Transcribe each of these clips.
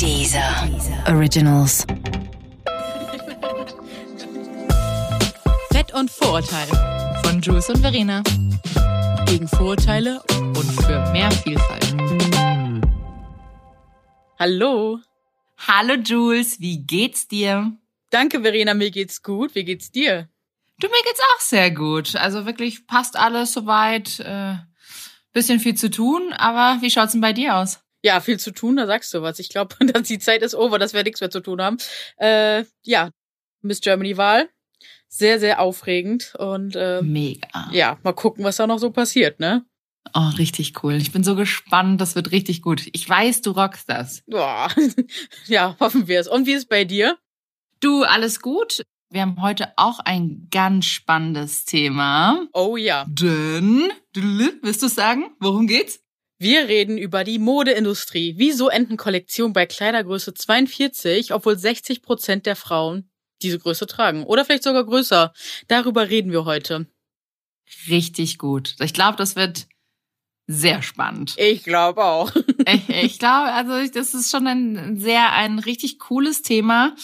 Dieser Originals. Fett und Vorurteile von Jules und Verena. Gegen Vorurteile und für mehr Vielfalt. Hallo. Hallo Jules, wie geht's dir? Danke, Verena, mir geht's gut. Wie geht's dir? Du, mir geht's auch sehr gut. Also wirklich passt alles soweit. Äh, bisschen viel zu tun, aber wie schaut's denn bei dir aus? Ja, viel zu tun, da sagst du was. Ich glaube, dass die Zeit ist over, dass wir nichts mehr zu tun haben. Äh, ja, Miss Germany-Wahl. Sehr, sehr aufregend. Und äh, Mega. ja, mal gucken, was da noch so passiert, ne? Oh, richtig cool. Ich bin so gespannt. Das wird richtig gut. Ich weiß, du rockst das. Boah. ja, hoffen wir es. Und wie ist bei dir? Du, alles gut? Wir haben heute auch ein ganz spannendes Thema. Oh ja. Denn, willst du sagen, worum geht's? Wir reden über die Modeindustrie. Wieso enden Kollektionen bei Kleidergröße 42, obwohl 60 Prozent der Frauen diese Größe tragen? Oder vielleicht sogar größer. Darüber reden wir heute. Richtig gut. Ich glaube, das wird sehr spannend. Ich glaube auch. ich ich glaube, also das ist schon ein sehr, ein richtig cooles Thema,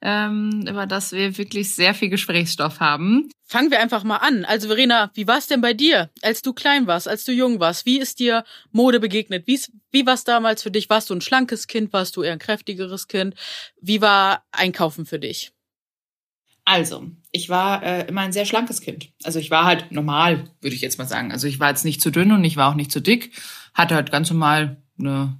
ähm, über das wir wirklich sehr viel Gesprächsstoff haben. Fangen wir einfach mal an. Also Verena, wie war es denn bei dir, als du klein warst, als du jung warst? Wie ist dir Mode begegnet? Wie's, wie war es damals für dich? Warst du ein schlankes Kind? Warst du eher ein kräftigeres Kind? Wie war Einkaufen für dich? Also, ich war äh, immer ein sehr schlankes Kind. Also ich war halt normal, würde ich jetzt mal sagen. Also ich war jetzt nicht zu dünn und ich war auch nicht zu dick. Hatte halt ganz normal eine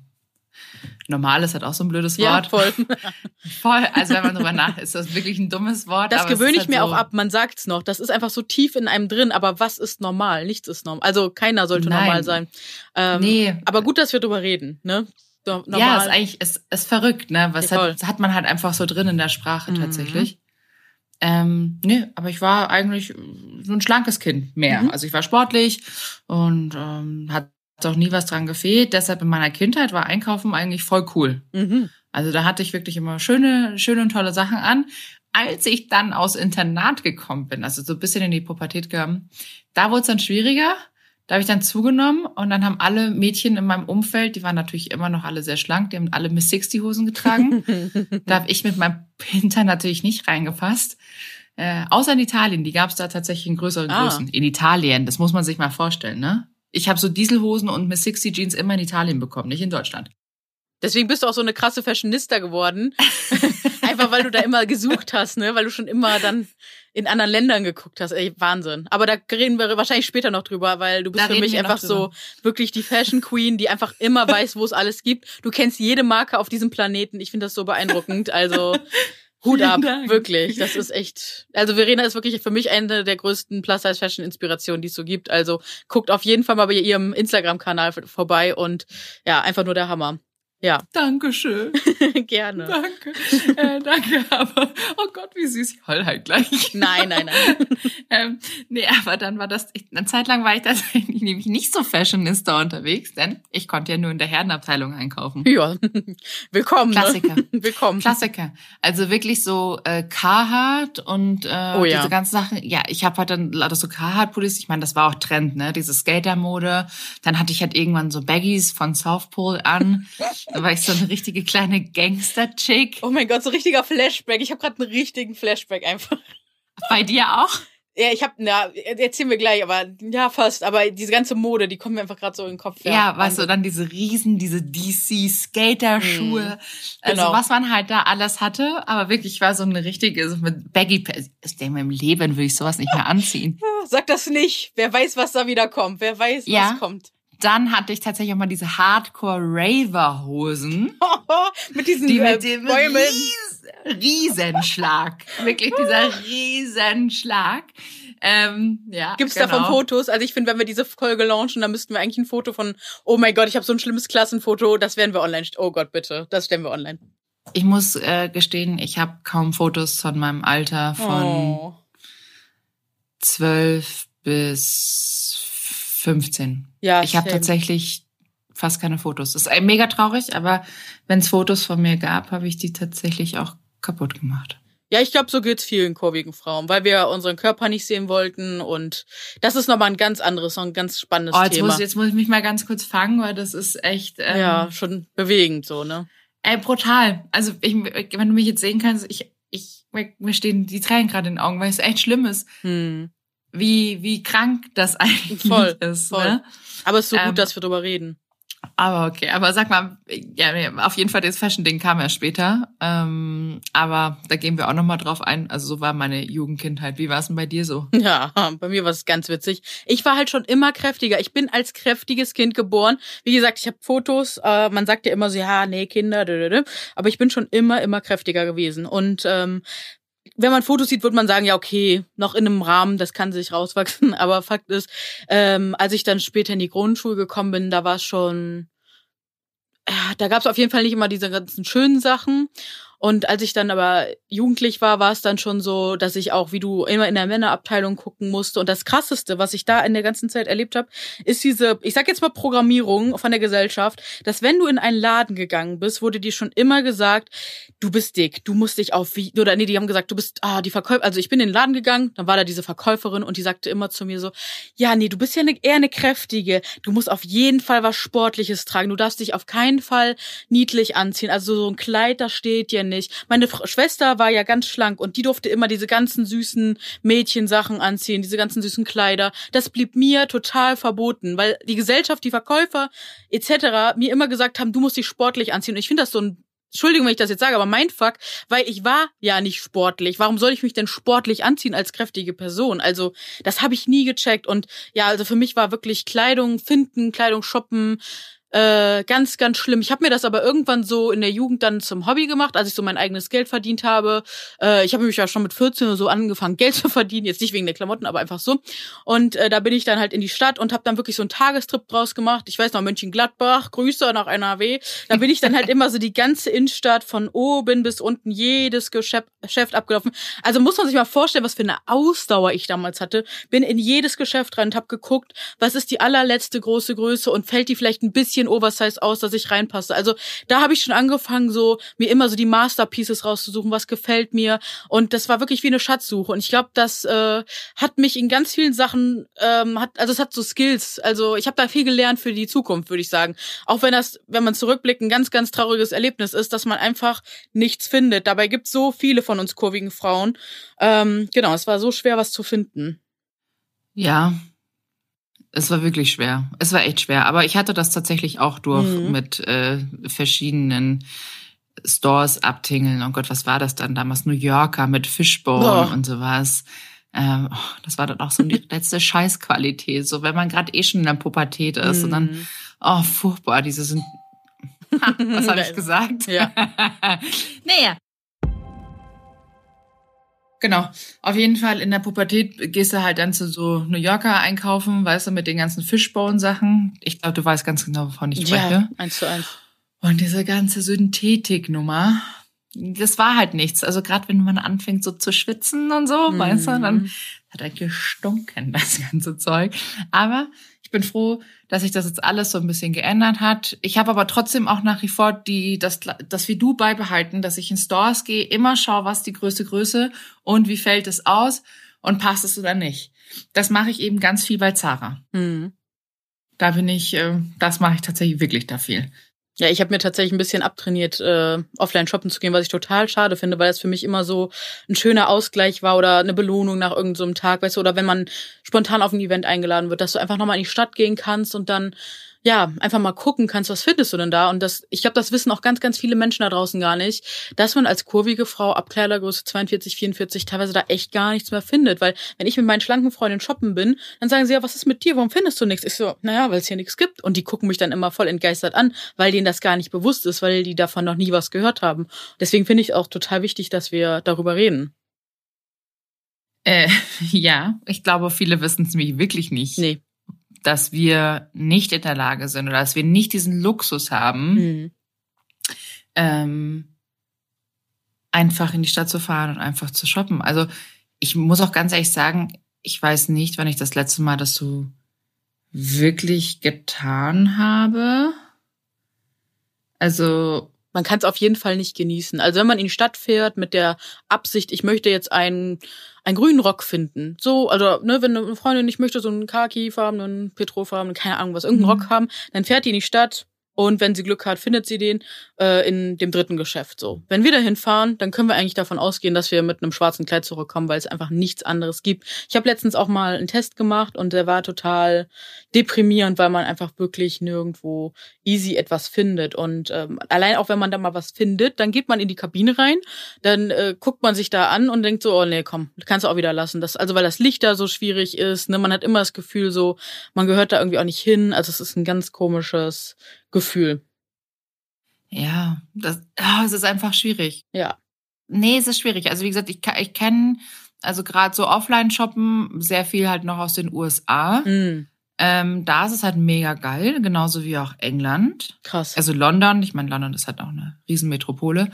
Normales hat auch so ein blödes Wort. Ja, voll. voll. Also wenn man drüber nach, ist das wirklich ein dummes Wort. Das es gewöhne ist ich halt mir so, auch ab. Man sagt's noch. Das ist einfach so tief in einem drin. Aber was ist normal? Nichts ist normal. Also keiner sollte Nein. normal sein. Ähm, Nee. Aber gut, dass wir drüber reden. Ne? Normal. Ja, ist eigentlich ist, ist verrückt, ne? Was Ja, hat, hat man halt einfach so drin in der Sprache Mhm. tatsächlich. Ähm, nee, aber ich war eigentlich so ein schlankes Kind mehr. Mhm. Also ich war sportlich und ähm, hat auch nie was dran gefehlt. Deshalb in meiner Kindheit war Einkaufen eigentlich voll cool. Mhm. Also da hatte ich wirklich immer schöne, schöne und tolle Sachen an. Als ich dann aus Internat gekommen bin, also so ein bisschen in die Pubertät gekommen, da wurde es dann schwieriger. Da habe ich dann zugenommen und dann haben alle Mädchen in meinem Umfeld, die waren natürlich immer noch alle sehr schlank, die haben alle Miss 60 Hosen getragen. da habe ich mit meinem Hintern natürlich nicht reingepasst. Äh, außer in Italien, die gab es da tatsächlich in größeren Ah. Größen. In Italien, das muss man sich mal vorstellen, ne? Ich habe so Dieselhosen und Miss 60 Jeans immer in Italien bekommen, nicht in Deutschland. Deswegen bist du auch so eine krasse Fashionista geworden. Einfach weil du da immer gesucht hast, ne? Weil du schon immer dann in anderen Ländern geguckt hast. Ey, Wahnsinn. Aber da reden wir wahrscheinlich später noch drüber, weil du bist Da für mich einfach so wirklich die Fashion Queen, die einfach immer weiß, wo es alles gibt. Du kennst jede Marke auf diesem Planeten. Ich finde das so beeindruckend. Also Hut ab, wirklich. Das ist echt. Also Verena ist wirklich für mich eine der größten Plus-Size-Fashion-Inspirationen, die es so gibt. Also guckt auf jeden Fall mal bei ihrem Instagram-Kanal vorbei und ja, einfach nur der Hammer. Ja, Dankeschön. gerne. Danke. Äh, danke, aber oh Gott, wie süß. Ich heul halt gleich. Nein, nein, nein. ähm, nee, aber dann war das, ich, eine Zeit lang war ich tatsächlich nämlich nicht so Fashionista unterwegs, denn ich konnte ja nur in der Herrenabteilung einkaufen. Ja, willkommen. Klassiker. Ne? Willkommen. Klassiker. Also wirklich so äh, Carhartt und äh, Oh ja. diese ganzen Sachen. Ja, ich habe halt dann lauter so Carhartt-Pullis. Ich meine, das war auch Trend, ne? Diese Skater-Mode. Dann hatte ich halt irgendwann so Baggies von South Pole an. Da war ich so eine richtige kleine Gangster-Chick. Oh mein Gott, so richtiger Flashback. Ich habe gerade einen richtigen Flashback einfach. Bei dir auch? Ja, ich habe, na, erzählen wir gleich, aber ja, fast. Aber diese ganze Mode, die kommt mir einfach gerade so in den Kopf. Ja, weißt du, dann diese riesen, diese DC-Skater-Schuhe. Also Genau. was man halt da alles hatte. Aber wirklich, ich war so eine richtige, so mit baggy Ich denke, im Leben würde ich sowas nicht mehr anziehen. Sag das nicht. Wer weiß, was da wieder kommt. Wer weiß, Ja. was kommt. Dann hatte ich tatsächlich auch mal diese Hardcore-Raver-Hosen. mit diesen Die äh, mit dem Bäumen. Ries Riesenschlag. Wirklich dieser Riesenschlag. Ähm, ja, Gibt's genau. davon Fotos? Also ich finde, wenn wir diese Folge launchen, dann müssten wir eigentlich ein Foto von, oh mein Gott, ich habe so ein schlimmes Klassenfoto, das werden wir online. Oh Gott, bitte, das stellen wir online. Ich muss äh, gestehen, ich habe kaum Fotos von meinem Alter von Oh. 12 bis 15. Ja, Ich habe tatsächlich fast keine Fotos. Das ist äh, mega traurig, aber wenn es Fotos von mir gab, habe ich die tatsächlich auch kaputt gemacht. Ja, ich glaube, so geht's vielen kurvigen Frauen, weil wir unseren Körper nicht sehen wollten und das ist nochmal ein ganz anderes, noch ein ganz spannendes Oh, jetzt Thema. muss, jetzt muss ich mich mal ganz kurz fangen, weil das ist echt, ähm, ja, schon bewegend so, ne? Ey, brutal. Also, ich, wenn du mich jetzt sehen kannst, ich, ich, mir stehen die Tränen gerade in den Augen, weil es echt schlimm ist. Hm. Wie, wie krank das eigentlich voll, ist. Voll. Ne? Aber es ist so ähm, gut, dass wir drüber reden. Aber okay, aber sag mal, ja, auf jeden Fall das Fashion-Ding kam ja später. Ähm, aber da gehen wir auch nochmal drauf ein. Also so war meine Jugendkindheit. Wie war es denn bei dir so? Ja, bei mir war es ganz witzig. Ich war halt schon immer kräftiger. Ich bin als kräftiges Kind geboren. Wie gesagt, ich habe Fotos. Äh, man sagt ja immer so, ja, nee, Kinder, aber ich bin schon immer, immer kräftiger gewesen. Und ähm, wenn man Fotos sieht, würde man sagen, ja, okay, noch in einem Rahmen, das kann sich rauswachsen. Aber Fakt ist, ähm, als ich dann später in die Grundschule gekommen bin, da war es schon, ja, da gab es auf jeden Fall nicht immer diese ganzen schönen Sachen. Und als ich dann aber jugendlich war, war es dann schon so, dass ich auch, wie du, immer in der Männerabteilung gucken musste. Und das Krasseste, was ich da in der ganzen Zeit erlebt habe, ist diese, ich sag jetzt mal Programmierung von der Gesellschaft, dass wenn du in einen Laden gegangen bist, wurde dir schon immer gesagt, du bist dick, du musst dich auf wie, oder nee, die haben gesagt, du bist, ah, die Verkäufer, also ich bin in den Laden gegangen, dann war da diese Verkäuferin und die sagte immer zu mir so, ja, nee, du bist ja eine, eher eine kräftige, du musst auf jeden Fall was Sportliches tragen, du darfst dich auf keinen Fall niedlich anziehen, also so ein Kleid, da steht dir nicht. Meine F Schwester war ja ganz schlank und die durfte immer diese ganzen süßen Mädchensachen anziehen, diese ganzen süßen Kleider. Das blieb mir total verboten, weil die Gesellschaft, die Verkäufer etc. mir immer gesagt haben, du musst dich sportlich anziehen. Und ich finde das so ein Entschuldigung, wenn ich das jetzt sage, aber mein Fuck, weil ich war ja nicht sportlich. Warum soll ich mich denn sportlich anziehen als kräftige Person? Also, das habe ich nie gecheckt. Und ja, also für mich war wirklich Kleidung finden, Kleidung shoppen, äh, ganz, ganz schlimm. Ich habe mir das aber irgendwann so in der Jugend dann zum Hobby gemacht, als ich so mein eigenes Geld verdient habe. Äh, ich habe mich ja schon mit 14 oder so angefangen, Geld zu verdienen. Jetzt nicht wegen der Klamotten, aber einfach so. Und äh, da bin ich dann halt in die Stadt und habe dann wirklich so einen Tagestrip draus gemacht. Ich weiß noch, Mönchengladbach, Grüße nach NRW. Da bin ich dann halt immer so die ganze Innenstadt von oben bis unten jedes Geschäft, Geschäft abgelaufen. Also muss man sich mal vorstellen, was für eine Ausdauer ich damals hatte. Bin in jedes Geschäft rein und habe geguckt, was ist die allerletzte große Größe und fällt die vielleicht ein bisschen bisschen Oversize aus, dass ich reinpasse. Also da habe ich schon angefangen, so mir immer so die Masterpieces rauszusuchen, was gefällt mir. Und das war wirklich wie eine Schatzsuche. Und ich glaube, das äh, hat mich in ganz vielen Sachen, ähm, hat, also es hat so Skills. Also ich habe da viel gelernt für die Zukunft, würde ich sagen. Auch wenn das, wenn man zurückblickt, ein ganz, ganz trauriges Erlebnis ist, dass man einfach nichts findet. Dabei gibt so viele von uns kurvigen Frauen. Ähm, genau, es war so schwer, was zu finden. Ja, es war wirklich schwer. Es war echt schwer. Aber ich hatte das tatsächlich auch durch mhm. mit äh, verschiedenen Stores abtingeln. Oh Gott, was war das dann damals? New Yorker mit Fishbone oh. und sowas. Ähm, oh, das war dann auch so die letzte Scheißqualität. So, wenn man gerade eh schon in der Pubertät ist mhm. und dann, mhm. oh, furchtbar, diese sind. Ha, was habe ich gesagt? Ja. naja, Genau. Auf jeden Fall in der Pubertät gehst du halt dann zu so New Yorker einkaufen, weißt du, mit den ganzen Fishbone-Sachen. Ich glaube, du weißt ganz genau, wovon ich spreche. Ja, eins zu eins. Und diese ganze Synthetiknummer, das war halt nichts. Also gerade wenn man anfängt so zu schwitzen und so, mhm. weißt du, dann hat er gestunken, das ganze Zeug. Aber ich bin froh, dass sich das jetzt alles so ein bisschen geändert hat. Ich habe aber trotzdem auch nach wie vor die, das, das wie du beibehalten, dass ich in Stores gehe, immer schaue, was die größte Größe und wie fällt es aus und passt es oder nicht. Das mache ich eben ganz viel bei Zara. Mhm. Da bin ich, äh, das mache ich tatsächlich wirklich da viel. Ja, ich habe mir tatsächlich ein bisschen abtrainiert, äh, offline shoppen zu gehen, was ich total schade finde, weil das für mich immer so ein schöner Ausgleich war oder eine Belohnung nach irgendeinem so Tag, weißt du, oder wenn man spontan auf ein Event eingeladen wird, dass du einfach nochmal in die Stadt gehen kannst und dann ja, einfach mal gucken kannst, was findest du denn da? Und das, ich glaube, das wissen auch ganz, ganz viele Menschen da draußen gar nicht, dass man als kurvige Frau ab Kleidergröße 42, 44 teilweise da echt gar nichts mehr findet. Weil wenn ich mit meinen schlanken Freundinnen shoppen bin, dann sagen sie, ja, was ist mit dir? Warum findest du nichts? Ich so, naja, weil es hier nichts gibt. Und die gucken mich dann immer voll entgeistert an, weil denen das gar nicht bewusst ist, weil die davon noch nie was gehört haben. Deswegen finde ich auch total wichtig, dass wir darüber reden. Äh, ja, ich glaube, viele wissen es nämlich wirklich nicht. Nee dass wir nicht in der Lage sind oder dass wir nicht diesen Luxus haben, mhm. ähm, einfach in die Stadt zu fahren und einfach zu shoppen. Also ich muss auch ganz ehrlich sagen, ich weiß nicht, wann ich das letzte Mal das so wirklich getan habe. Also man kann es auf jeden Fall nicht genießen. Also wenn man in die Stadt fährt mit der Absicht, ich möchte jetzt einen, einen grünen Rock finden. So, also, ne, wenn eine Freundin nicht möchte, so einen Khaki-farbenen, Petrolfarben, keine Ahnung was, irgendeinen mhm. Rock haben, dann fährt die in die Stadt und wenn sie Glück hat, findet sie den äh, in dem dritten Geschäft so. Wenn wir dahin fahren, dann können wir eigentlich davon ausgehen, dass wir mit einem schwarzen Kleid zurückkommen, weil es einfach nichts anderes gibt. Ich habe letztens auch mal einen Test gemacht und der war total deprimierend, weil man einfach wirklich nirgendwo easy etwas findet und ähm, allein auch wenn man da mal was findet, dann geht man in die Kabine rein, dann äh, guckt man sich da an und denkt so, oh nee, komm, kannst du auch wieder lassen. Das also weil das Licht da so schwierig ist, ne, man hat immer das Gefühl so, man gehört da irgendwie auch nicht hin, also es ist ein ganz komisches Gefühl. Ja, das, oh, es ist einfach schwierig. Ja. Nee, es ist schwierig. Also wie gesagt, ich, ich kenne also gerade so Offline-Shoppen sehr viel halt noch aus den USA. Mm. Ähm, da ist es halt mega geil, genauso wie auch England. Krass. Also London, ich meine, London ist halt auch eine Riesenmetropole.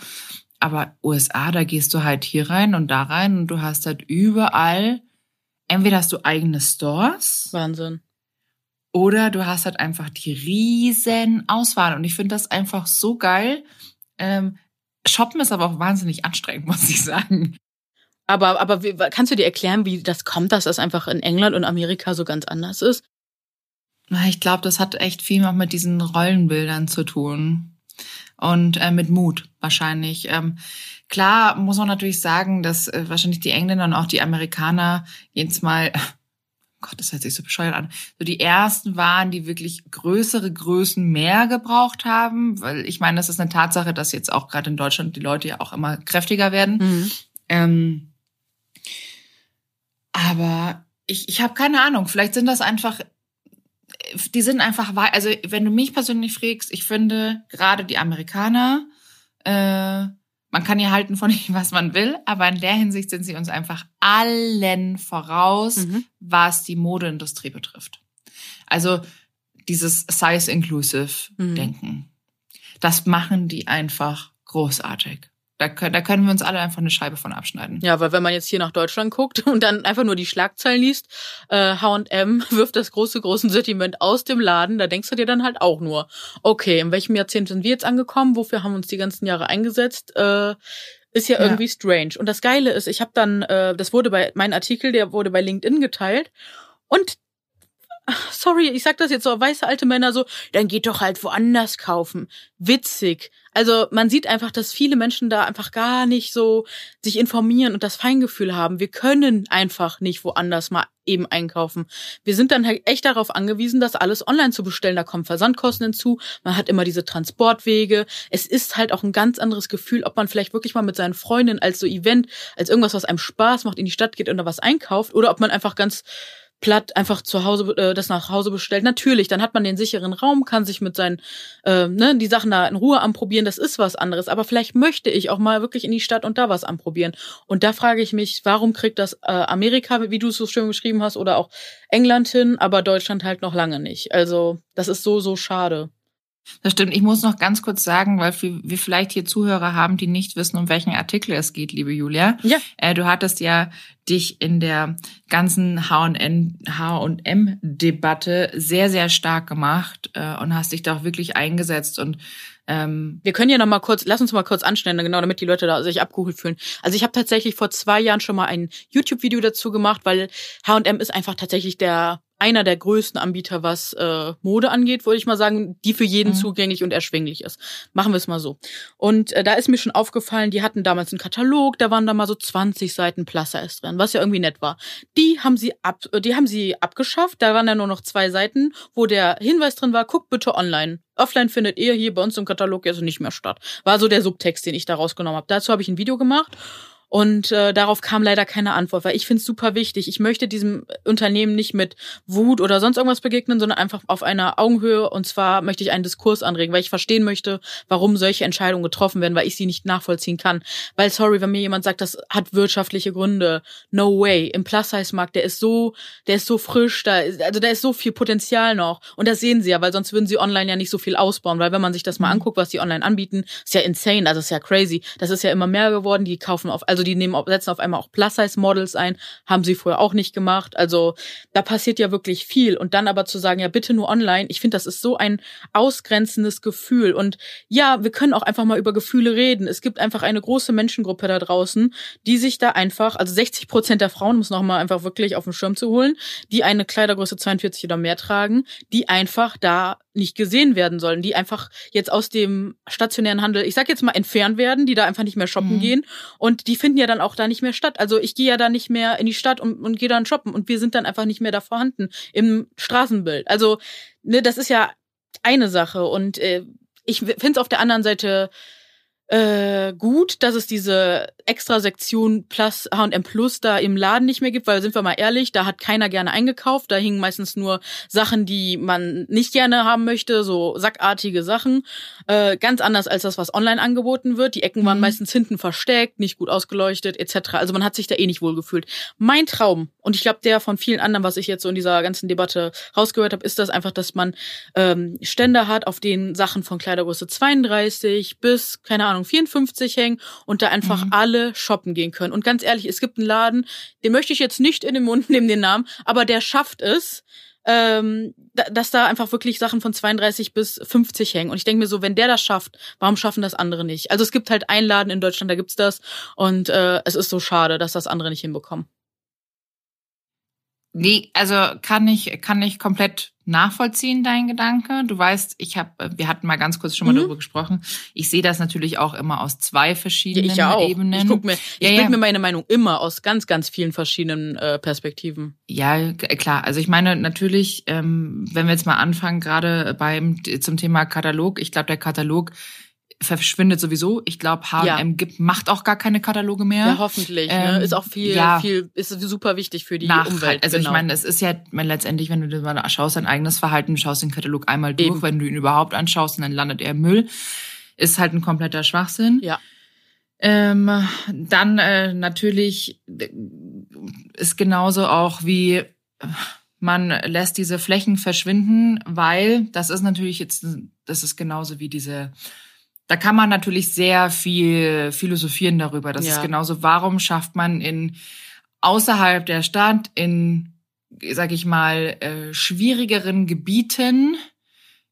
Aber USA, da gehst du halt hier rein und da rein und du hast halt überall, entweder hast du eigene Stores. Wahnsinn. Oder du hast halt einfach die riesen Auswahl. Und ich finde das einfach so geil. Ähm, Shoppen ist aber auch wahnsinnig anstrengend, muss ich sagen. Aber, aber wie, kannst du dir erklären, wie das kommt, dass das einfach in England und Amerika so ganz anders ist? Ich glaube, das hat echt viel noch mit diesen Rollenbildern zu tun. Und äh, mit Mut wahrscheinlich. Ähm, klar muss man natürlich sagen, dass äh, wahrscheinlich die Engländer und auch die Amerikaner jetzt mal Gott, das hört sich so bescheuert an, so die ersten waren, die wirklich größere Größen mehr gebraucht haben, weil ich meine, das ist eine Tatsache, dass jetzt auch gerade in Deutschland die Leute ja auch immer kräftiger werden. Mhm. Ähm, aber ich, ich habe keine Ahnung, vielleicht sind das einfach, die sind einfach, also wenn du mich persönlich fragst, ich finde gerade die Amerikaner, äh, man kann ja halten von ihnen, was man will, aber in der Hinsicht sind sie uns einfach allen voraus, Mhm. was die Modeindustrie betrifft. Also dieses Size Inclusive Mhm. Denken. Das machen die einfach großartig. Da können, da können wir uns alle einfach eine Scheibe von abschneiden. Ja, weil wenn man jetzt hier nach Deutschland guckt und dann einfach nur die Schlagzeilen liest, äh, H&M wirft das große, große Sortiment aus dem Laden, da denkst du dir dann halt auch nur, okay, in welchem Jahrzehnt sind wir jetzt angekommen? Wofür haben wir uns die ganzen Jahre eingesetzt? Äh, ist ja, Ja. irgendwie strange. Und das Geile ist, ich habe dann, äh, das wurde bei, mein Artikel, der wurde bei LinkedIn geteilt und Sorry, ich sag das jetzt so, weiße alte Männer so, dann geht doch halt woanders kaufen. Witzig. Also man sieht einfach, dass viele Menschen da einfach gar nicht so sich informieren und das Feingefühl haben. Wir können einfach nicht woanders mal eben einkaufen. Wir sind dann halt echt darauf angewiesen, das alles online zu bestellen. Da kommen Versandkosten hinzu. Man hat immer diese Transportwege. Es ist halt auch ein ganz anderes Gefühl, ob man vielleicht wirklich mal mit seinen Freundinnen als so Event, als irgendwas, was einem Spaß macht, in die Stadt geht und da was einkauft oder ob man einfach ganz platt einfach zu Hause äh, das nach Hause bestellt. Natürlich, dann hat man den sicheren Raum, kann sich mit seinen äh, ne, die Sachen da in Ruhe anprobieren. Das ist was anderes. Aber vielleicht möchte ich auch mal wirklich in die Stadt und da was anprobieren. Und da frage ich mich, warum kriegt das äh, Amerika, wie du es so schön geschrieben hast, oder auch England hin, aber Deutschland halt noch lange nicht. Also das ist so so schade. Das stimmt. Ich muss noch ganz kurz sagen, weil wir vielleicht hier Zuhörer haben, die nicht wissen, um welchen Artikel es geht, liebe Julia. Ja. Äh, du hattest ja dich in der ganzen H&M H&M-Debatte sehr, sehr stark gemacht äh, und hast dich da auch wirklich eingesetzt und ähm, Wir können ja noch mal kurz, lass uns mal kurz anstellen, genau, damit die Leute da sich abgeholt fühlen. Also ich habe tatsächlich vor zwei Jahren schon mal ein YouTube-Video dazu gemacht, weil H&M ist einfach tatsächlich der einer der größten Anbieter, was äh, Mode angeht, würde ich mal sagen, die für jeden Mhm. zugänglich und erschwinglich ist. Machen wir es mal so. Und äh, da ist mir schon aufgefallen, die hatten damals einen Katalog, da waren da mal so 20 Seiten Plus-Size drin, was ja irgendwie nett war. Die haben sie ab, äh, die haben sie abgeschafft. Da waren ja nur noch zwei Seiten, wo der Hinweis drin war: Guckt bitte online. Offline findet ihr hier bei uns im Katalog also nicht mehr statt. War so der Subtext, den ich da rausgenommen habe. Dazu habe ich ein Video gemacht. Und äh, darauf kam leider keine Antwort, weil ich finde es super wichtig. Ich möchte diesem Unternehmen nicht mit Wut oder sonst irgendwas begegnen, sondern einfach auf einer Augenhöhe. Und zwar möchte ich einen Diskurs anregen, weil ich verstehen möchte, warum solche Entscheidungen getroffen werden, weil ich sie nicht nachvollziehen kann. Weil, sorry, wenn mir jemand sagt, das hat wirtschaftliche Gründe, no way. Im Plus-Size-Markt, der ist so, der ist so frisch, da ist, also da ist so viel Potenzial noch. Und das sehen sie ja, weil sonst würden sie online ja nicht so viel ausbauen. Weil wenn man sich das mal Mhm. anguckt, was die online anbieten, ist ja insane, also ist ja crazy. Das ist ja immer mehr geworden. Die kaufen auf, also die nehmen, setzen auf einmal auch Plus-Size-Models ein, haben sie vorher auch nicht gemacht. Also da passiert ja wirklich viel. Und dann aber zu sagen, ja, bitte nur online, ich finde, das ist so ein ausgrenzendes Gefühl. Und ja, wir können auch einfach mal über Gefühle reden. Es gibt einfach eine große Menschengruppe da draußen, die sich da einfach, also 60 Prozent der Frauen, muss noch mal einfach wirklich auf den Schirm zu holen, die eine Kleidergröße 42 oder mehr tragen, die einfach da nicht gesehen werden sollen, die einfach jetzt aus dem stationären Handel, ich sag jetzt mal, entfernt werden, die da einfach nicht mehr shoppen mhm. gehen und die finden ja dann auch da nicht mehr statt. Also ich gehe ja da nicht mehr in die Stadt und, und gehe dann shoppen und wir sind dann einfach nicht mehr da vorhanden im Straßenbild. Also ne, das ist ja eine Sache und äh, ich finde es auf der anderen Seite äh, gut, dass es diese extra Sektion Plus H&M Plus da im Laden nicht mehr gibt, weil sind wir mal ehrlich, da hat keiner gerne eingekauft, da hingen meistens nur Sachen, die man nicht gerne haben möchte, so sackartige Sachen, äh, ganz anders als das, was online angeboten wird. Die Ecken waren mhm. meistens hinten versteckt, nicht gut ausgeleuchtet etc. Also man hat sich da eh nicht wohl gefühlt. Mein Traum und ich glaube der von vielen anderen, was ich jetzt so in dieser ganzen Debatte rausgehört habe, ist das einfach, dass man ähm, Ständer hat, auf denen Sachen von Kleidergröße 32 bis keine Ahnung Ahnung, 54 hängen und da einfach mhm. alle shoppen gehen können. Und ganz ehrlich, es gibt einen Laden, den möchte ich jetzt nicht in den Mund nehmen, den Namen, aber der schafft es, ähm, dass da einfach wirklich Sachen von 32 bis 50 hängen. Und ich denke mir so, wenn der das schafft, warum schaffen das andere nicht? Also es gibt halt einen Laden in Deutschland, da gibt's das. Und äh, es ist so schade, dass das andere nicht hinbekommen. Nee, also kann ich, kann ich komplett nachvollziehen, dein Gedanke. Du weißt, ich habe, wir hatten mal ganz kurz schon mal mhm. darüber gesprochen. Ich sehe das natürlich auch immer aus zwei verschiedenen ich auch. Ebenen. Ich guck mir, ich ja, ja. mir meine Meinung immer aus ganz, ganz vielen verschiedenen äh, Perspektiven. Ja, klar. Also ich meine natürlich, ähm, wenn wir jetzt mal anfangen, gerade beim zum Thema Katalog. Ich glaube, der Katalog verschwindet sowieso. Ich glaube, H&M ja. gibt macht auch gar keine Kataloge mehr. Ja, hoffentlich. Ne? Ähm, ne? Ist auch viel, ja, viel, ist super wichtig für die nach, Umwelt. Also genau. ich meine, es ist ja letztendlich, wenn du mal schaust, dein eigenes Verhalten, schaust den Katalog einmal durch, Eben. wenn du ihn überhaupt anschaust, und dann landet er im Müll, ist halt ein kompletter Schwachsinn. Ja. Ähm, dann äh, natürlich ist genauso auch wie man lässt diese Flächen verschwinden, weil das ist natürlich jetzt, das ist genauso wie diese da kann man natürlich sehr viel philosophieren darüber. Das ja. ist genauso, warum schafft man in außerhalb der Stadt in, sag ich mal, äh, schwierigeren Gebieten,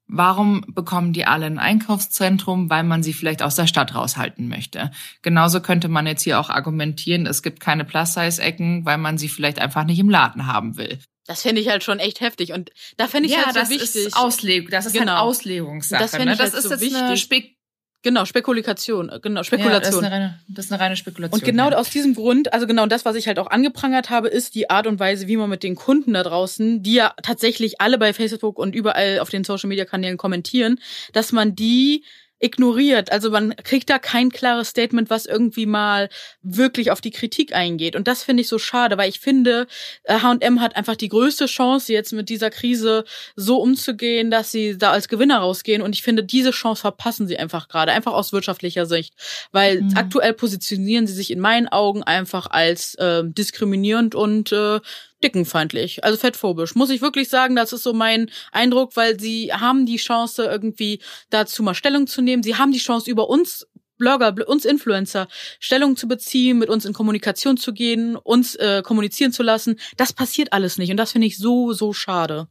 warum bekommen die alle ein Einkaufszentrum? Weil man sie vielleicht aus der Stadt raushalten möchte. Genauso könnte man jetzt hier auch argumentieren, es gibt keine Plus-Size-Ecken, weil man sie vielleicht einfach nicht im Laden haben will. Das finde ich halt schon echt heftig und da finde ich ja, halt so das wichtig. Ist Auslegung, das ist halt genau. halt Auslegungssache. Das, ne? das halt ist so jetzt wichtig. eine Spek Genau, Spekulation, äh, genau, Spekulation. Ja, das, ist eine reine, das ist eine reine Spekulation. Und genau ja. aus diesem Grund, also genau das, was ich halt auch angeprangert habe, ist die Art und Weise, wie man mit den Kunden da draußen, die ja tatsächlich alle bei Facebook und überall auf den Social Media Kanälen kommentieren, dass man die ignoriert. Also man kriegt da kein klares Statement, was irgendwie mal wirklich auf die Kritik eingeht. Und das finde ich so schade, weil ich finde, H&M hat einfach die größte Chance, jetzt mit dieser Krise so umzugehen, dass sie da als Gewinner rausgehen. Und ich finde, diese Chance verpassen sie einfach gerade, einfach aus wirtschaftlicher Sicht. Weil mhm. aktuell positionieren sie sich in meinen Augen einfach als äh, diskriminierend und äh, dickenfeindlich, also fettphobisch. Muss ich wirklich sagen, das ist so mein Eindruck, weil sie haben die Chance irgendwie dazu mal Stellung zu nehmen. Sie haben die Chance über uns Blogger, uns Influencer Stellung zu beziehen, mit uns in Kommunikation zu gehen, uns äh, kommunizieren zu lassen. Das passiert alles nicht und das finde ich so so schade.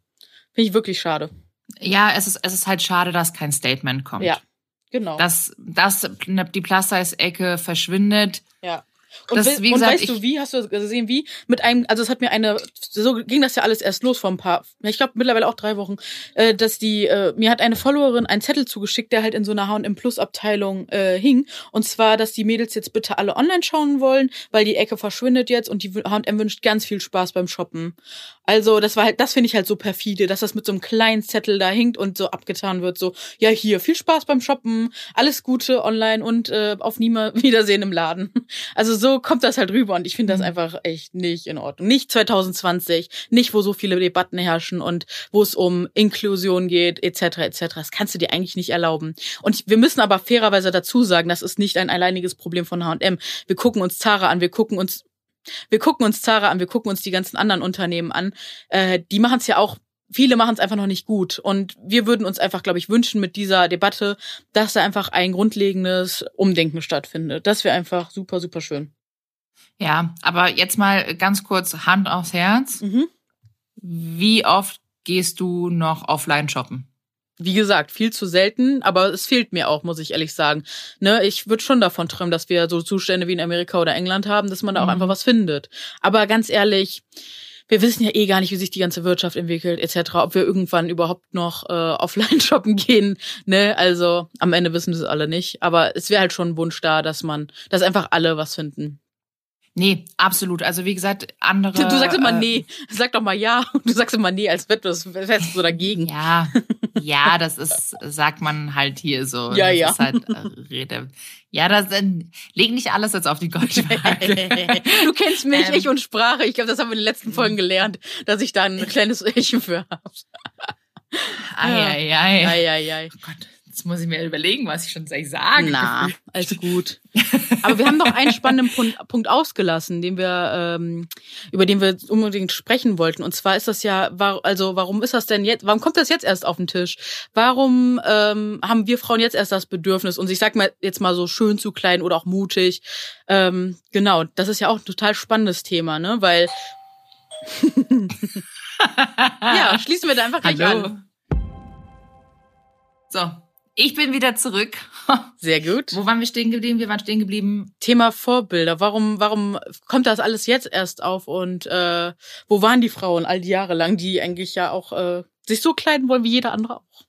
Finde ich wirklich schade. Ja, es ist es ist halt schade, dass kein Statement kommt. Ja. Genau. Dass, dass die Plus-Size-Ecke verschwindet. Ja. Und, das, wie gesagt, und weißt du wie, hast du gesehen, wie? Mit einem, also es hat mir eine, so ging das ja alles erst los vor ein paar, ich glaube mittlerweile auch drei Wochen, äh, dass die, äh, mir hat eine Followerin einen Zettel zugeschickt, der halt in so einer H&M Plus Abteilung äh, hing. Und zwar, dass die Mädels jetzt bitte alle online schauen wollen, weil die Ecke verschwindet jetzt und die H&M wünscht ganz viel Spaß beim Shoppen. Also das war halt, das finde ich halt so perfide, dass das mit so einem kleinen Zettel da hinkt und so abgetan wird, so, ja hier, viel Spaß beim Shoppen, alles Gute online und äh, auf nie mehr Wiedersehen im Laden. Also so kommt das halt rüber und ich finde das mhm. einfach echt nicht in Ordnung. Nicht 2020, nicht wo so viele Debatten herrschen und wo es um Inklusion geht, etc. etc. Das kannst du dir eigentlich nicht erlauben. Und wir müssen aber fairerweise dazu sagen, das ist nicht ein alleiniges Problem von H&M. Wir gucken uns Zara an, wir gucken uns wir gucken uns Zara an, wir gucken uns die ganzen anderen Unternehmen an. Äh, die machen es ja auch viele machen es einfach noch nicht gut. Und wir würden uns einfach, glaube ich, wünschen mit dieser Debatte, dass da einfach ein grundlegendes Umdenken stattfindet. Das wäre einfach super, super schön. Ja, aber jetzt mal ganz kurz Hand aufs Herz. Mhm. Wie oft gehst du noch offline shoppen? Wie gesagt, viel zu selten, aber es fehlt mir auch, muss ich ehrlich sagen. Ne, ich würde schon davon träumen, dass wir so Zustände wie in Amerika oder England haben, dass man da auch mhm. einfach was findet. Aber ganz ehrlich, wir wissen ja eh gar nicht, wie sich die ganze Wirtschaft entwickelt, etc., ob wir irgendwann überhaupt noch äh, offline shoppen gehen. Ne? Also am Ende wissen wir es alle nicht. Aber es wäre halt schon ein Wunsch da, dass man, dass einfach alle was finden. Nee, absolut. Also wie gesagt, andere. Du sagst immer äh, nee. Sag doch mal ja. Und du sagst immer nee, als wärst du so dagegen. Ja, ja, das ist, sagt man halt hier so. Ja, das ja. Ist halt, äh, Rede. Ja, das sind, leg nicht alles jetzt auf die Goldwaage. Du kennst mich, Ähm. ich und Sprache. Ich glaube, das haben wir in den letzten Folgen gelernt, dass ich da ein kleines Öhrchen für habe. ei, ei, ei. Eieiei. Oh Gott, jetzt muss ich mir überlegen, was ich schon gleich sage. Na, alles gut. Aber wir haben noch einen spannenden Punkt, Punkt ausgelassen, den wir, ähm, über den wir unbedingt sprechen wollten. Und zwar ist das ja, war, also warum ist das denn jetzt, warum kommt das jetzt erst auf den Tisch? Warum ähm, haben wir Frauen jetzt erst das Bedürfnis, uns, ich sag mal jetzt mal so schön zu kleiden oder auch mutig? Ähm, genau, das ist ja auch ein total spannendes Thema, ne? Weil ja, schließen wir da einfach gleich Hallo. an. So, ich bin wieder zurück. Sehr gut. Wo waren wir stehen geblieben? Wir waren stehen geblieben. Thema Vorbilder. Warum, warum kommt das alles jetzt erst auf? Und äh, wo waren die Frauen all die Jahre lang, die eigentlich ja auch äh, sich so kleiden wollen wie jeder andere auch?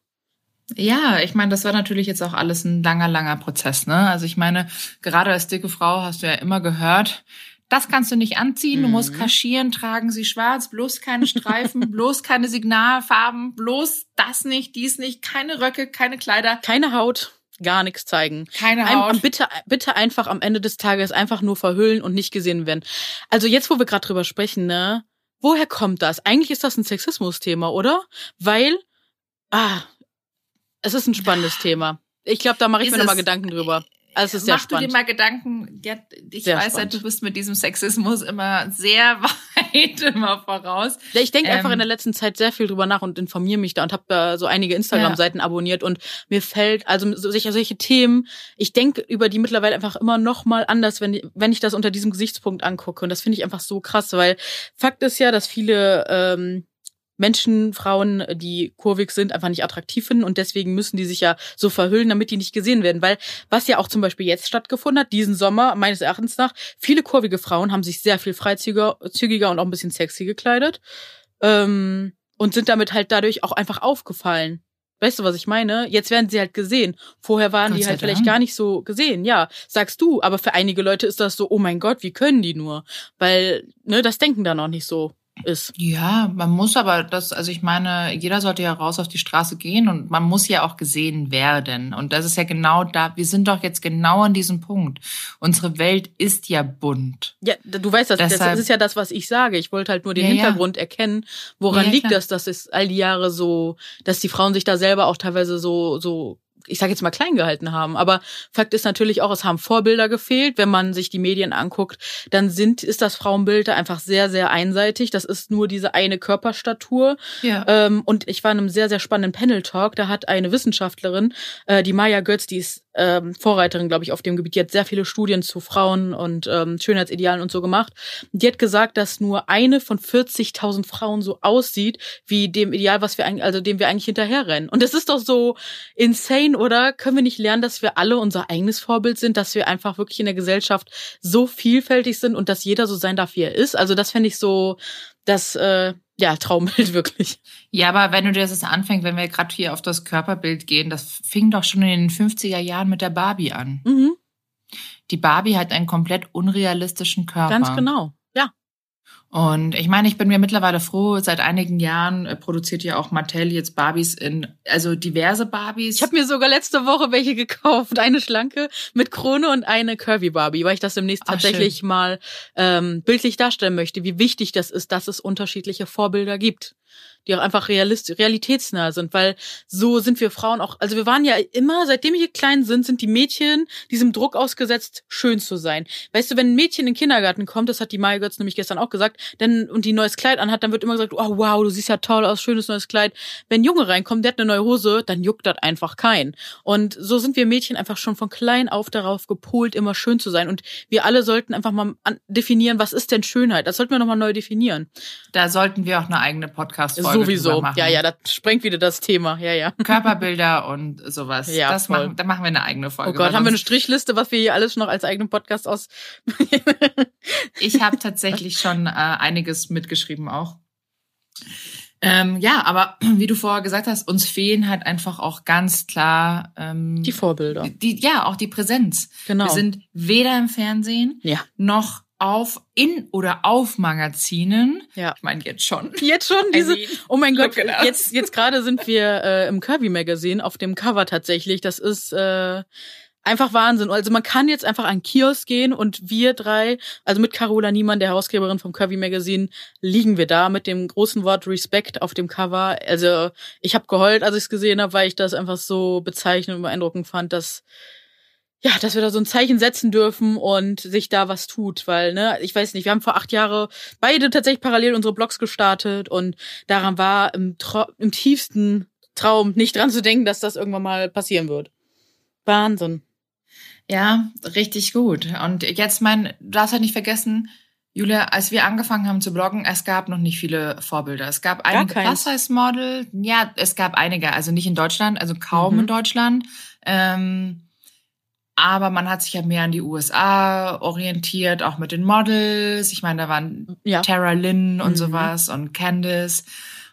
Ja, ich meine, das war natürlich jetzt auch alles ein langer, langer Prozess. Ne? Also ich meine, gerade als dicke Frau hast du ja immer gehört, das kannst du nicht anziehen, du musst Mhm. kaschieren, tragen sie schwarz, bloß keine Streifen, bloß keine Signalfarben, bloß das nicht, dies nicht, keine Röcke, keine Kleider, Keine Haut, gar nichts zeigen. keine Ein, Haut. bitte, bitte einfach am Ende des Tages einfach nur verhüllen und nicht gesehen werden. Also jetzt, wo wir gerade drüber sprechen, ne? Woher kommt das? Eigentlich ist das ein Sexismus-Thema, oder? Weil, ah, es ist ein spannendes Thema. Ich glaube, da mache ich Ist mir nochmal Gedanken drüber. Also sehr Mach du dir spannend. mal Gedanken, ja, ich Sehr weiß ja, spannend. du bist mit diesem Sexismus immer sehr weit immer voraus. Ja, ich denke einfach Ähm, in der letzten Zeit sehr viel drüber nach und informiere mich da und habe da so einige Instagram-Seiten abonniert und mir fällt, also so- solche, solche Themen, ich denke über die mittlerweile einfach immer noch mal anders, wenn, ich- wenn ich das unter diesem Gesichtspunkt angucke. Und das finde ich einfach so krass, weil Fakt ist ja, dass viele ähm, Menschen, Frauen, die kurvig sind, einfach nicht attraktiv finden und deswegen müssen die sich ja so verhüllen, damit die nicht gesehen werden. Weil was ja auch zum Beispiel jetzt stattgefunden hat, diesen Sommer, meines Erachtens nach, viele kurvige Frauen haben sich sehr viel freizügiger zügiger und auch ein bisschen sexy gekleidet ähm, und sind damit halt dadurch auch einfach aufgefallen. Weißt du, was ich meine? Jetzt werden sie halt gesehen. Vorher waren Gott die halt vielleicht Dank. gar nicht so gesehen. Ja, sagst du. Aber für einige Leute ist das so, oh mein Gott, wie können die nur? Weil, ne, das Denken da noch nicht so ist. Ja, man muss aber das, also ich meine, jeder sollte ja raus auf die Straße gehen und man muss ja auch gesehen werden. Und das ist ja genau da, wir sind doch jetzt genau an diesem Punkt. Unsere Welt ist ja bunt. Ja, du weißt das, das Deshalb- ist ja das, was ich sage. Ich wollte halt nur den Ja, ja. Hintergrund erkennen, woran Ja, ja, liegt das, dass es all die Jahre so, dass die Frauen sich da selber auch teilweise so, so, ich sage jetzt mal klein gehalten haben. Aber Fakt ist natürlich auch, es haben Vorbilder gefehlt. Wenn man sich die Medien anguckt, dann sind, ist das Frauenbild da einfach sehr, sehr einseitig. Das ist nur diese eine Körperstatur. Ja. Ähm, und ich war in einem sehr, sehr spannenden Panel-Talk. Da hat eine Wissenschaftlerin, äh, die Maya Götz, die ist ähm, Vorreiterin, glaube ich, auf dem Gebiet. Die hat sehr viele Studien zu Frauen und ähm, Schönheitsidealen und so gemacht. Die hat gesagt, dass nur eine von 40.000 Frauen so aussieht wie dem Ideal, was wir eigentlich, also dem wir eigentlich hinterherrennen. Und das ist doch so insane, oder? Können wir nicht lernen, dass wir alle unser eigenes Vorbild sind, dass wir einfach wirklich in der Gesellschaft so vielfältig sind und dass jeder so sein darf, wie er ist? Also das fände ich so, das äh, ja Traumbild wirklich. Ja, aber wenn du dir das anfängst, wenn wir gerade hier auf das Körperbild gehen, das fing doch schon in den 50er Jahren mit der Barbie an. Mhm, Die Barbie hat einen komplett unrealistischen Körper. ganz genau. Und ich meine, ich bin mir mittlerweile froh, seit einigen Jahren äh, produziert ja auch Mattel jetzt Barbies in, also diverse Barbies. Ich habe mir sogar letzte Woche welche gekauft. Eine schlanke mit Krone und eine Curvy Barbie, weil ich das demnächst Ach, tatsächlich mal ähm, bildlich darstellen möchte, wie wichtig das ist, dass es unterschiedliche Vorbilder gibt, die auch einfach realist realitätsnah sind, weil so sind wir Frauen auch, also wir waren ja immer, seitdem wir klein sind, sind die Mädchen diesem Druck ausgesetzt, schön zu sein. Weißt du, wenn ein Mädchen in den Kindergarten kommt, das hat die Maya Götz nämlich gestern auch gesagt, denn, und die neues Kleid anhat, dann wird immer gesagt, oh wow, du siehst ja toll aus, schönes neues Kleid. Wenn Junge reinkommt, der hat eine neue Hose, dann juckt das einfach kein. Und so sind wir Mädchen einfach schon von klein auf darauf gepolt, immer schön zu sein. Und wir alle sollten einfach mal definieren, was ist denn Schönheit? Das sollten wir nochmal neu definieren. da sollten wir auch eine eigene Podcast-Folge Sowieso. Ja, ja, das sprengt wieder das Thema. Ja, ja. Körperbilder und sowas. Ja, das voll. machen, da machen wir eine eigene Folge. Oh Gott, haben wir eine Strichliste, was wir hier alles noch als eigenen Podcast aus. ich habe tatsächlich schon äh, einiges mitgeschrieben auch. Ähm, ja, aber wie du vorher gesagt hast, uns fehlen halt einfach auch ganz klar ähm, die Vorbilder. Die, ja, auch die Präsenz. Genau. Wir sind weder im Fernsehen Ja. noch auf in oder auf Magazinen. Ja. Ich meine jetzt schon. Jetzt schon diese. Oh mein Gott, jetzt jetzt gerade sind wir äh, im Kirby Magazine auf dem Cover tatsächlich. Das ist äh, einfach Wahnsinn. Also man kann jetzt einfach an Kiosk gehen und wir drei, also mit Carola Niemann, der Herausgeberin vom Kirby Magazine, liegen wir da mit dem großen Wort Respect auf dem Cover. Also ich habe geheult, als ich es gesehen habe, weil ich das einfach so bezeichnend und beeindruckend fand, dass ja, dass wir da so ein Zeichen setzen dürfen und sich da was tut, weil, ne, ich weiß nicht, wir haben vor acht Jahre beide tatsächlich parallel unsere Blogs gestartet und daran war im, Tra im tiefsten Traum nicht dran zu denken, dass das irgendwann mal passieren wird. Wahnsinn. Ja, richtig gut. Und jetzt mein, du darfst halt nicht vergessen, Julia, als wir angefangen haben zu bloggen, es gab noch nicht viele Vorbilder. Es gab einige. Plus-Size-Model. Ja, es gab einige, also nicht in Deutschland, also kaum Mhm. in Deutschland. Ähm, aber man hat sich ja mehr an die USA orientiert, auch mit den Models. Ich meine, da waren Ja. Tara Lynn und Mhm. sowas und Candice.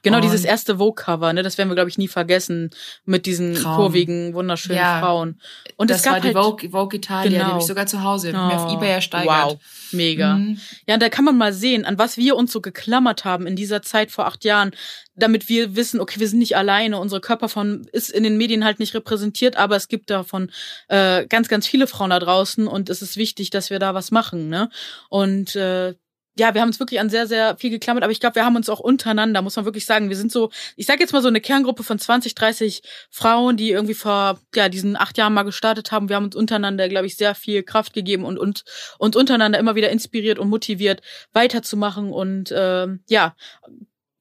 Genau, Und- dieses erste Vogue-Cover, ne, das werden wir, glaube ich, nie vergessen, mit diesen Traum. kurvigen, wunderschönen Ja. Frauen. Und das es gab war die halt, Vogue, Vogue Italia, die Genau. habe ich sogar zu Hause, die ich mir auf Oh, Ebay ersteigert. Wow, mega. Mhm. Ja, und da kann man mal sehen, an was wir uns so geklammert haben in dieser Zeit vor acht Jahren, damit wir wissen, okay, wir sind nicht alleine, unsere Körperform ist in den Medien halt nicht repräsentiert, aber es gibt davon äh, ganz, ganz viele Frauen da draußen und es ist wichtig, dass wir da was machen, ne? Und äh, ja, wir haben uns wirklich an sehr, sehr viel geklammert, aber ich glaube, wir haben uns auch untereinander, muss man wirklich sagen, wir sind so, ich sage jetzt mal so eine Kerngruppe von 20, 30 Frauen, die irgendwie vor ja, diesen acht Jahren mal gestartet haben. Wir haben uns untereinander, glaube ich, sehr viel Kraft gegeben und, und uns untereinander immer wieder inspiriert und motiviert, weiterzumachen und ähm, ja,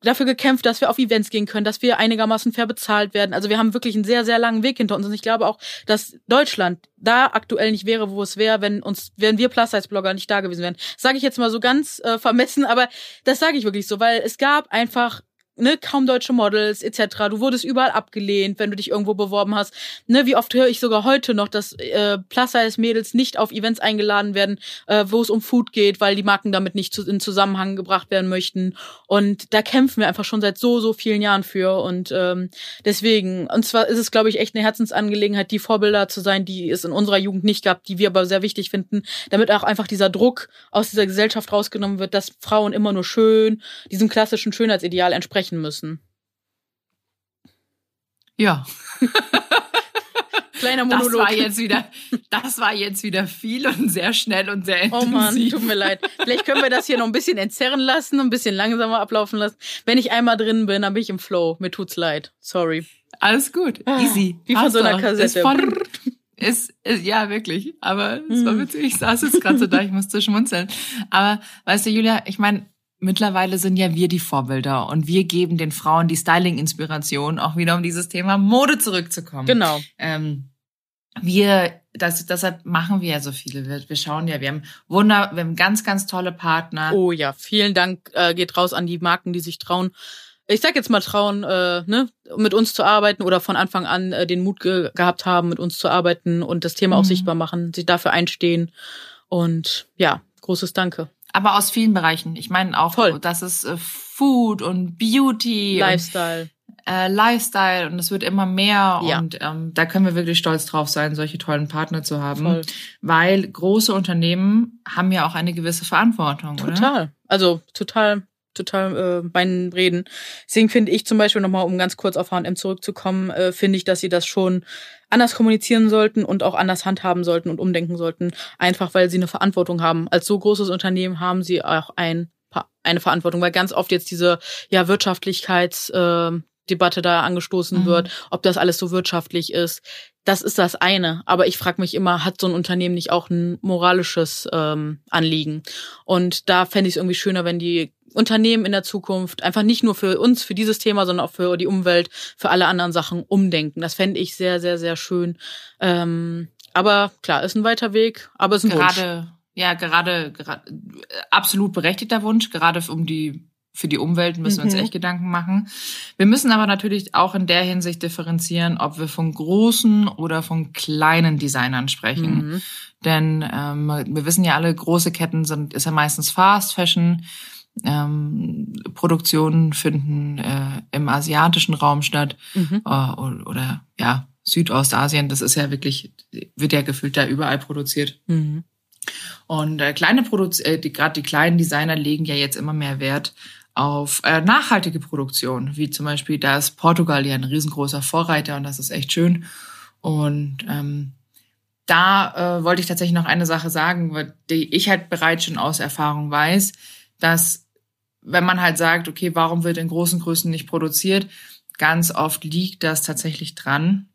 dafür gekämpft, dass wir auf Events gehen können, dass wir einigermaßen fair bezahlt werden. Also wir haben wirklich einen sehr, sehr langen Weg hinter uns. Und ich glaube auch, dass Deutschland da aktuell nicht wäre, wo es wäre, wenn uns, wenn wir Plus-Size-Blogger nicht da gewesen wären. Sage ich jetzt mal so ganz äh, vermessen, aber das sage ich wirklich so, weil es gab einfach ne, kaum deutsche Models etc. Du wurdest überall abgelehnt, wenn du dich irgendwo beworben hast. Ne, wie oft höre ich sogar heute noch, dass äh, Plus-Size-Mädels nicht auf Events eingeladen werden, äh, wo es um Food geht, weil die Marken damit nicht zu, in Zusammenhang gebracht werden möchten. Und da kämpfen wir einfach schon seit so, so vielen Jahren für. Und ähm, deswegen, und zwar ist es, glaube ich, echt eine Herzensangelegenheit, die Vorbilder zu sein, die es in unserer Jugend nicht gab, die wir aber sehr wichtig finden, damit auch einfach dieser Druck aus dieser Gesellschaft rausgenommen wird, dass Frauen immer nur schön, diesem klassischen Schönheitsideal entsprechen müssen. Ja. Kleiner Das Monolog. war jetzt wieder, das war jetzt wieder viel und sehr schnell und sehr Oh intensiv. Mann, tut mir leid. Vielleicht können wir das hier noch ein bisschen entzerren lassen, ein bisschen langsamer ablaufen lassen. Wenn ich einmal drin bin, dann bin ich im Flow. Mir tut's leid. Sorry. Alles gut, easy. Wie von so einer. Kassette. Ist, ist, ja, wirklich. Aber es war Mhm. witzig. Ich saß jetzt gerade so da, ich musste schmunzeln. Aber weißt du, Julia, ich meine, mittlerweile sind ja wir die Vorbilder und wir geben den Frauen die Styling-Inspiration, auch wieder um dieses Thema Mode zurückzukommen. Genau. ähm, wir, das, deshalb machen wir ja so viele. Wir, wir schauen ja, wir haben Wunder, wir haben ganz, ganz tolle Partner. Oh ja, vielen Dank äh, geht raus an die Marken, die sich trauen. Ich sag jetzt mal trauen, äh, ne, mit uns zu arbeiten oder von Anfang an äh, den Mut ge gehabt haben, mit uns zu arbeiten und das Thema auch Mhm. sichtbar machen, sich dafür einstehen. Und ja, großes Danke. Aber aus vielen Bereichen. Ich meine auch, Voll. das ist äh, Food und Beauty Lifestyle. und äh, Lifestyle und es wird immer mehr Ja. und ähm, da können wir wirklich stolz drauf sein, solche tollen Partner zu haben, Voll. weil große Unternehmen haben ja auch eine gewisse Verantwortung, oder? Total. Also total, total äh, beiden Reden. Deswegen finde ich zum Beispiel nochmal, um ganz kurz auf H&M zurückzukommen, äh, finde ich, dass sie das schon anders kommunizieren sollten und auch anders handhaben sollten und umdenken sollten. Einfach, weil sie eine Verantwortung haben. Als so großes Unternehmen haben sie auch ein, eine Verantwortung, weil ganz oft jetzt diese ja Wirtschaftlichkeits äh, Debatte da angestoßen Mhm. wird, ob das alles so wirtschaftlich ist. Das ist das eine. Aber ich frage mich immer, hat so ein Unternehmen nicht auch ein moralisches ähm, Anliegen? Und da fände ich es irgendwie schöner, wenn die Unternehmen in der Zukunft einfach nicht nur für uns, für dieses Thema, sondern auch für die Umwelt, für alle anderen Sachen umdenken. Das fände ich sehr, sehr, sehr schön. Ähm, aber klar, ist ein weiter Weg, aber ist ein Wunsch. Gerade, ja, gerade, gerade, absolut berechtigter Wunsch, gerade um die für die Umwelt müssen wir uns Mhm. echt Gedanken machen. Wir müssen aber natürlich auch in der Hinsicht differenzieren, ob wir von großen oder von kleinen Designern sprechen. Mhm. Denn ähm, wir wissen ja alle, große Ketten sind ist ja meistens Fast Fashion. Ähm, Produktionen finden äh, im asiatischen Raum statt Mhm. äh, oder, oder ja Südostasien. Das ist ja wirklich wird ja gefühlt da überall produziert. Mhm. Und äh, kleine Produz äh, die gerade die kleinen Designer legen ja jetzt immer mehr Wert auf äh, nachhaltige Produktion, wie zum Beispiel da ist Portugal ja ein riesengroßer Vorreiter und das ist echt schön. Und ähm, da äh, wollte ich tatsächlich noch eine Sache sagen, die ich halt bereits schon aus Erfahrung weiß, dass wenn man halt sagt, okay, warum wird in großen Größen nicht produziert, ganz oft liegt das tatsächlich dran.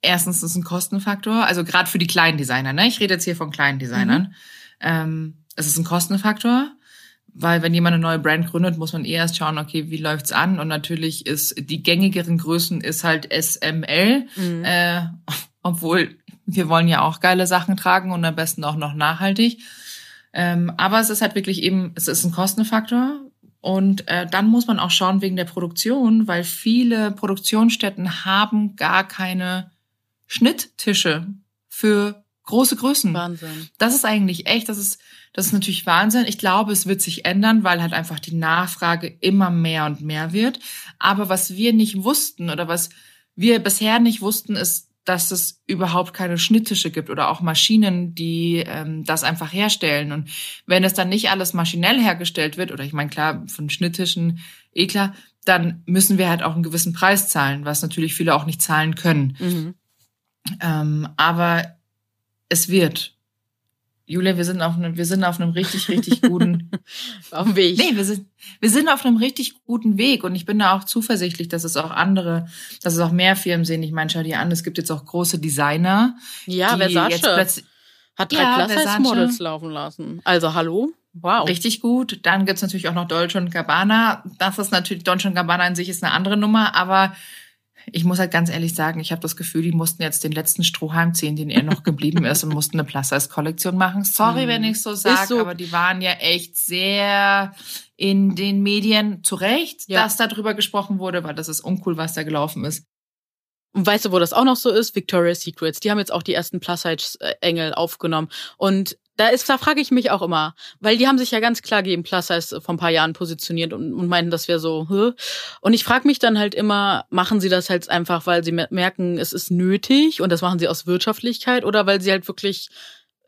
Erstens ist es ein Kostenfaktor, also gerade für die kleinen Designer, ne? Ich rede jetzt hier von kleinen Designern. Ähm, es ist ein Kostenfaktor, weil wenn jemand eine neue Brand gründet, muss man eh erst schauen, okay, wie läuft's an? Und natürlich ist die gängigeren Größen ist halt SML, Mhm. äh, obwohl wir wollen ja auch geile Sachen tragen und am besten auch noch nachhaltig. Ähm, aber es ist halt wirklich eben, es ist ein Kostenfaktor. Und äh, dann muss man auch schauen wegen der Produktion, weil viele Produktionsstätten haben gar keine Schnitttische für große Größen. Wahnsinn. Das ist eigentlich echt, das ist, das ist natürlich Wahnsinn. Ich glaube, es wird sich ändern, weil halt einfach die Nachfrage immer mehr und mehr wird. Aber was wir nicht wussten oder was wir bisher nicht wussten, ist, dass es überhaupt keine Schnitttische gibt oder auch Maschinen, die ähm, das einfach herstellen. Und wenn es dann nicht alles maschinell hergestellt wird, oder ich meine, klar, von Schnitttischen, eh klar, dann müssen wir halt auch einen gewissen Preis zahlen, was natürlich viele auch nicht zahlen können. Mhm. Ähm, aber es wird. Julia, wir sind auf einem, wir sind auf einem richtig, richtig guten. Auf dem Weg. nee, wir sind, wir sind auf einem richtig guten Weg und ich bin da auch zuversichtlich, dass es auch andere, dass es auch mehr Firmen sehen. Ich meine, schau dir an, es gibt jetzt auch große Designer, ja, die jetzt Versace plötzlich hat drei Ja, Versace. laufen lassen. Also hallo? Wow. richtig gut. Dann gibt's natürlich auch noch Dolce und Gabbana. Das ist natürlich, Dolce und Gabbana in sich ist eine andere Nummer, aber ich muss halt ganz ehrlich sagen, ich habe das Gefühl, die mussten jetzt den letzten Strohhalm ziehen, den ihr noch geblieben ist und mussten eine Plus-Size-Kollektion machen. Sorry, wenn ich so sage, so. aber die waren ja echt sehr in den Medien zurecht, Ja. dass da drüber gesprochen wurde, weil das ist uncool, was da gelaufen ist. Und weißt du, wo das auch noch so ist? Victoria's Secrets. Die haben jetzt auch die ersten Plus-Size-Engel aufgenommen. Und da ist, da frage ich mich auch immer, weil die haben sich ja ganz klar gegen Plus-Size vor ein paar Jahren positioniert und, und meinten, das wäre so, Hä? Und ich frage mich dann halt immer, machen sie das halt einfach, weil sie mer- merken, es ist nötig und das machen sie aus Wirtschaftlichkeit oder weil sie halt wirklich,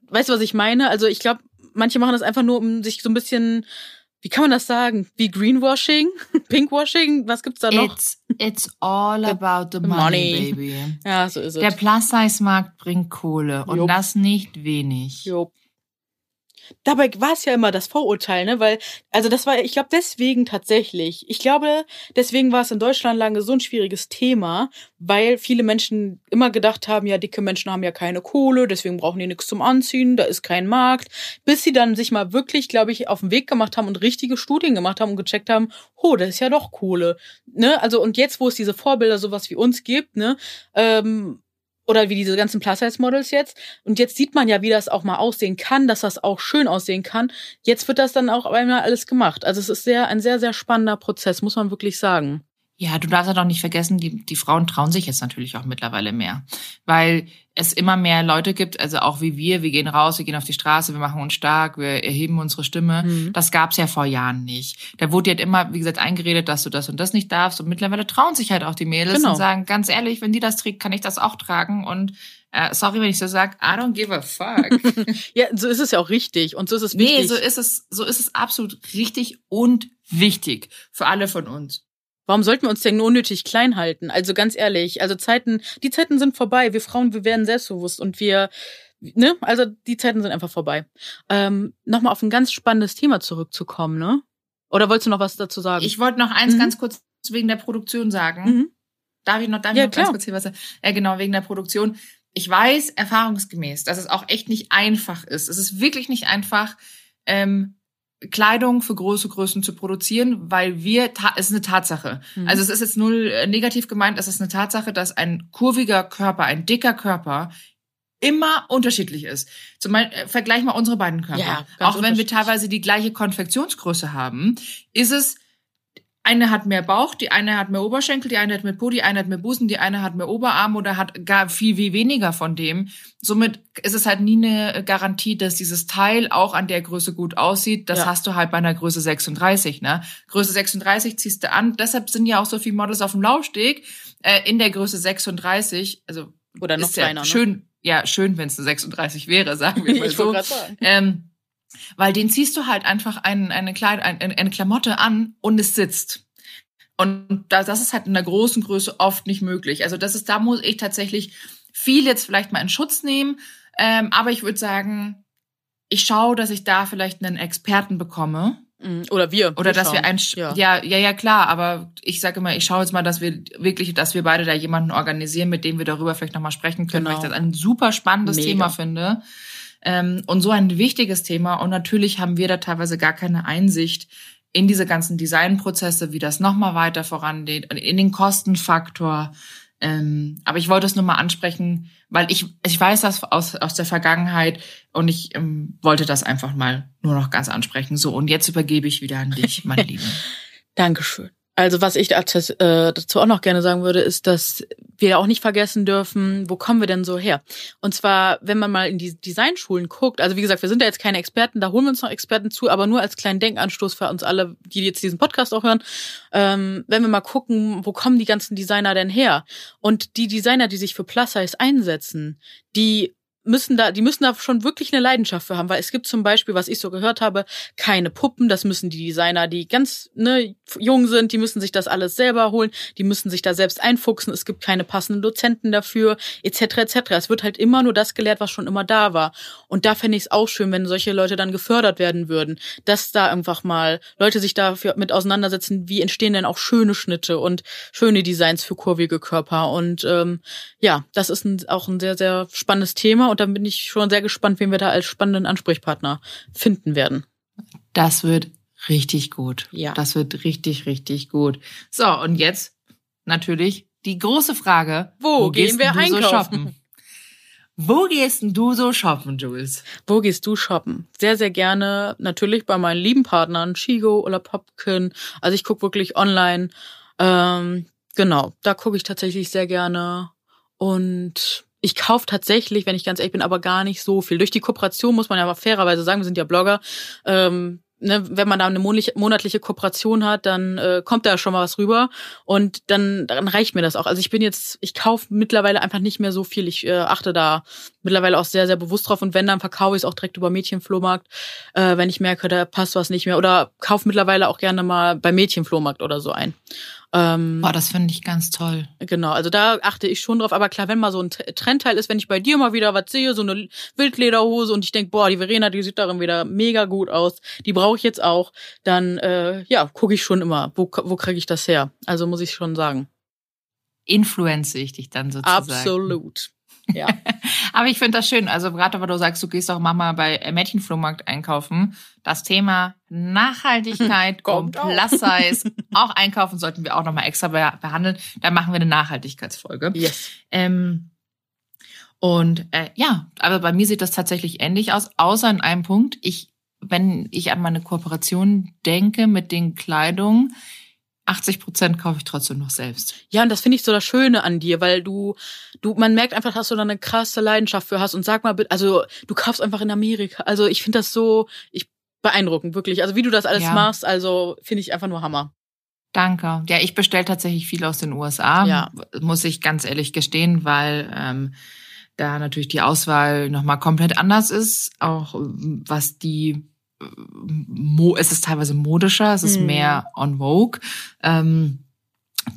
weißt du, was ich meine? Also ich glaube, manche machen das einfach nur, um sich so ein bisschen, wie kann man das sagen? Wie Greenwashing? Pinkwashing? Was gibt's da noch? It's, it's all about the the money, money. baby. ja, so ist es. Der Plus-Size-Markt bringt Kohle und Jupp. das nicht wenig. Jo. Dabei war es ja immer das Vorurteil, ne? Weil, also das war, ich glaube, deswegen tatsächlich. Ich glaube, deswegen war es in Deutschland lange so ein schwieriges Thema, weil viele Menschen immer gedacht haben, ja, dicke Menschen haben ja keine Kohle, deswegen brauchen die nichts zum Anziehen, da ist kein Markt. Bis sie dann sich mal wirklich, glaube ich, auf den Weg gemacht haben und richtige Studien gemacht haben und gecheckt haben, oh, das ist ja doch Kohle. Ne? Also, und jetzt, wo es diese Vorbilder sowas wie uns gibt, ne, ähm, oder wie diese ganzen Plus-Size-Models jetzt. Und jetzt sieht man ja, wie das auch mal aussehen kann, dass das auch schön aussehen kann. Jetzt wird das dann auch einmal alles gemacht. Also es ist sehr, ein sehr, sehr spannender Prozess, muss man wirklich sagen. Ja, du darfst halt auch nicht vergessen, die, die Frauen trauen sich jetzt natürlich auch mittlerweile mehr. Weil es immer mehr Leute gibt, also auch wie wir, wir gehen raus, wir gehen auf die Straße, wir machen uns stark, wir erheben unsere Stimme. Mhm. Das gab's ja vor Jahren nicht. Da wurde halt immer, wie gesagt, eingeredet, dass du das und das nicht darfst. Und mittlerweile trauen sich halt auch die Mädels Genau. und sagen, ganz ehrlich, wenn die das trägt, kann ich das auch tragen. Und äh, sorry, wenn ich so sag, I don't give a fuck. Ja, so ist es ja auch richtig. Und so ist es nee, wichtig. so ist es, so ist es absolut richtig und wichtig für alle von uns. Warum sollten wir uns denn unnötig klein halten? Also ganz ehrlich, also Zeiten, die Zeiten sind vorbei. Wir Frauen, wir werden selbstbewusst und wir, ne, also die Zeiten sind einfach vorbei. Ähm, Nochmal auf ein ganz spannendes Thema zurückzukommen, ne? Oder wolltest du noch was dazu sagen? Ich wollte noch eins Mhm. ganz kurz wegen der Produktion sagen. mhm. Darf ich noch, darf Ja, ich noch ganz kurz hier was sagen? Ja, genau, wegen der Produktion. Ich weiß erfahrungsgemäß, dass es auch echt nicht einfach ist. Es ist wirklich nicht einfach, ähm, Kleidung für große Größen zu produzieren, weil wir, es ist eine Tatsache. Mhm. Also es ist jetzt null äh, negativ gemeint, es ist eine Tatsache, dass ein kurviger Körper, ein dicker Körper immer unterschiedlich ist. Zum Beispiel, äh, vergleich mal unsere beiden Körper. Ja, Auch wenn wir teilweise die gleiche Konfektionsgröße haben, ist es, eine hat mehr Bauch, die eine hat mehr Oberschenkel, die eine hat mehr Po, die eine hat mehr Busen, die eine hat mehr Oberarm oder hat gar viel, viel weniger von dem. Somit ist es halt nie eine Garantie, dass dieses Teil auch an der Größe gut aussieht. Das Ja. hast du halt bei einer Größe 36, ne? Größe 36 ziehst du an. Deshalb sind ja auch so viele Models auf dem Laufsteg äh, in der Größe 36. Also Oder noch ist ja kleiner, ne? schön, ja, schön, wenn es eine 36 wäre, sagen wir mal Ich so. gerade sagen. Ähm, weil den ziehst du halt einfach ein, eine, Kleid, ein, eine Klamotte an und es sitzt. Und da, das ist halt in der großen Größe oft nicht möglich. Also das ist, da muss ich tatsächlich viel jetzt vielleicht mal in Schutz nehmen. Ähm, aber ich würde sagen, ich schaue, dass ich da vielleicht einen Experten bekomme. Mhm. Oder wir. Oder dass wir schauen. ein, Ja. ja. ja, ja, klar, aber ich sage immer, ich schaue jetzt mal, dass wir wirklich, dass wir beide da jemanden organisieren, mit dem wir darüber vielleicht nochmal sprechen können, weil Genau. ich das ein super spannendes Mega. Thema finde. Ähm, und so ein wichtiges Thema. Und natürlich haben wir da teilweise gar keine Einsicht in diese ganzen Designprozesse, wie das nochmal weiter vorangeht, und in den Kostenfaktor. Ähm, aber ich wollte es nur mal ansprechen, weil ich, ich weiß das aus, aus der Vergangenheit und ich ähm, wollte das einfach mal nur noch ganz ansprechen. So, und jetzt übergebe ich wieder an dich, meine Liebe. Dankeschön. Also was ich dazu, äh, dazu auch noch gerne sagen würde, ist, dass wir auch nicht vergessen dürfen, wo kommen wir denn so her? Und zwar, wenn man mal in die Designschulen guckt, also wie gesagt, wir sind ja jetzt keine Experten, da holen wir uns noch Experten zu, aber nur als kleinen Denkanstoß für uns alle, die jetzt diesen Podcast auch hören, ähm, wenn wir mal gucken, wo kommen die ganzen Designer denn her? Und die Designer, die sich für Plus Size einsetzen, die müssen da, die müssen da schon wirklich eine Leidenschaft für haben, weil es gibt zum Beispiel, was ich so gehört habe, keine Puppen, das müssen die Designer, die ganz ne, jung sind, die müssen sich das alles selber holen, die müssen sich da selbst einfuchsen, es gibt keine passenden Dozenten dafür, etc. etc. Es wird halt immer nur das gelehrt, was schon immer da war. Und da fände ich es auch schön, wenn solche Leute dann gefördert werden würden, dass da einfach mal Leute sich dafür mit auseinandersetzen, wie entstehen denn auch schöne Schnitte und schöne Designs für kurvige Körper. Und ähm, ja, das ist ein, auch ein sehr, sehr spannendes Thema und da bin ich schon sehr gespannt, wen wir da als spannenden Ansprechpartner finden werden. Das wird richtig gut. Ja. Das wird richtig, richtig gut. So, und jetzt natürlich die große Frage. Wo gehen gehst wir einkaufen? So shoppen? Wo gehst denn du so shoppen, Jules? Wo gehst du shoppen? Sehr, sehr gerne natürlich bei meinen lieben Partnern, Chigo oder Popkin. Also ich gucke wirklich online. Ähm, genau, da gucke ich tatsächlich sehr gerne. Und ich kaufe tatsächlich, wenn ich ganz ehrlich bin, aber gar nicht so viel. Durch die Kooperation muss man ja aber fairerweise sagen, wir sind ja Blogger. Ähm, ne, wenn man da eine monatliche, Kooperation hat, dann äh, kommt da schon mal was rüber und dann, dann reicht mir das auch. Also ich bin jetzt, ich kaufe mittlerweile einfach nicht mehr so viel. Ich äh, achte da mittlerweile auch sehr, sehr bewusst drauf und wenn, dann verkaufe ich es auch direkt über Mädchenflohmarkt, äh, wenn ich merke, da passt was nicht mehr. Oder kaufe mittlerweile auch gerne mal bei Mädchenflohmarkt oder so ein. Ähm, Boah, das finde ich ganz toll. Genau, also da achte ich schon drauf. Aber klar, wenn mal so ein Trendteil ist, wenn ich bei dir mal wieder was sehe, so eine Wildlederhose und ich denk, boah, die Verena, die sieht darin wieder mega gut aus, die brauche ich jetzt auch, dann äh, ja, gucke ich schon immer, wo, wo kriege ich das her? Also muss ich schon sagen. Influenze ich dich dann sozusagen. Absolut. Ja. Aber ich finde das schön. Also gerade wenn du sagst, du gehst auch Mama bei äh, Mädchenflohmarkt einkaufen, das Thema Nachhaltigkeit Kommt und. Plus Size auch einkaufen sollten wir auch nochmal extra be behandeln. Da machen wir eine Nachhaltigkeitsfolge. yes. Ähm, und äh, ja, aber bei mir sieht das tatsächlich ähnlich aus, außer in einem Punkt. Ich, wenn ich an meine Kooperation denke mit den Kleidungen, 80 Prozent kaufe ich trotzdem noch selbst. Ja, und das finde ich so das Schöne an dir, weil du, du, man merkt einfach, dass du da eine krasse Leidenschaft für hast. Und sag mal, also du kaufst einfach in Amerika. Also ich finde das so, ich beeindruckend, wirklich. Also wie du das alles Ja. machst, also finde ich einfach nur Hammer. Danke. Ja, ich bestelle tatsächlich viel aus den USA, Ja. muss ich ganz ehrlich gestehen, weil ähm, da natürlich die Auswahl nochmal komplett anders ist, auch was die Mo es ist teilweise modischer, es ist Mhm. mehr on vogue. Ähm,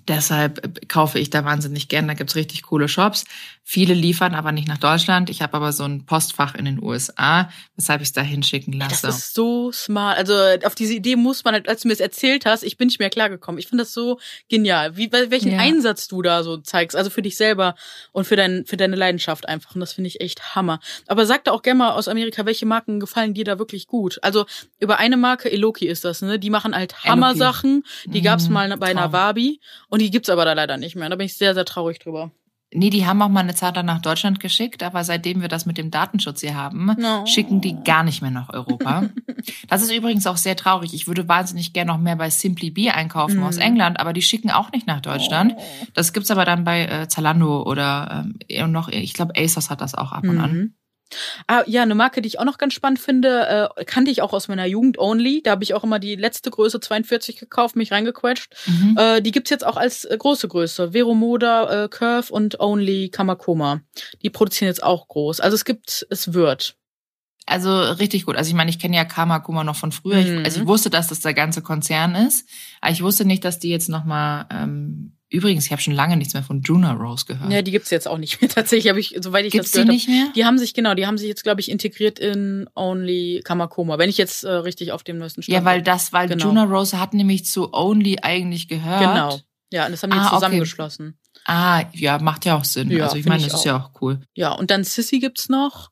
deshalb kaufe ich da wahnsinnig gern. Da gibt's richtig coole Shops. Viele liefern aber nicht nach Deutschland. Ich habe aber so ein Postfach in den USA, weshalb ich es da hinschicken Das lasse. ist so smart. Also auf diese Idee muss man, halt, als du mir das erzählt hast, ich bin nicht mehr klargekommen. Ich finde das so genial. Wie, wel- welchen Ja. Einsatz du da so zeigst, also für dich selber und für, dein, für deine Leidenschaft einfach. Und das finde ich echt Hammer. Aber sag da auch gerne mal aus Amerika, welche Marken gefallen dir da wirklich gut? Also über eine Marke, Eloki ist das, ne? Die machen halt Hammer-Sachen. Die gab's Mhm, mal bei Traum. Wabi und die gibt's aber da leider nicht mehr. Da bin ich sehr, sehr traurig drüber. Nee, die haben auch mal eine Zeit lang nach Deutschland geschickt, aber seitdem wir das mit dem Datenschutz hier haben, No. schicken die gar nicht mehr nach Europa. das ist übrigens auch sehr traurig. Ich würde wahnsinnig gerne noch mehr bei Simply Bee einkaufen aus England, aber die schicken auch nicht nach Deutschland. Das gibt's aber dann bei äh, Zalando oder ähm, noch, ich glaube, ASOS hat das auch ab und an. Mhm. Ah, ja, eine Marke, die ich auch noch ganz spannend finde, äh, kannte ich auch aus meiner Jugend Only. Da habe ich auch immer die letzte Größe 42 gekauft, mich reingequetscht. Mhm. Äh, die gibt's jetzt auch als äh, große Größe. Vero Moda, äh, Curve und Only Kamakoma. Die produzieren jetzt auch groß. Also es gibt, es wird. Also richtig gut. Also ich meine, ich kenne ja Kamakuma noch von früher. Mhm. Ich, also ich wusste, dass das der ganze Konzern ist, aber ich wusste nicht, dass die jetzt noch mal. Ähm, übrigens, ich habe schon lange nichts mehr von Juna Rose gehört. Ja, die gibt's jetzt auch nicht mehr. Tatsächlich habe ich, soweit ich Gibt's das die gehört nicht mehr? habe. Die haben sich, genau, die haben sich jetzt, glaube ich, integriert in Only Kamakoma. Wenn ich jetzt äh, richtig auf dem neuesten Stand Ja, weil bin. das, weil Genau. Juna Rose hat nämlich zu Only eigentlich gehört. Genau. Ja, und das haben die Ah, okay. zusammengeschlossen. Ah, ja, macht ja auch Sinn. Ja, also ich meine, ich das ist ja auch cool. Ja, und dann Sissy gibt's noch.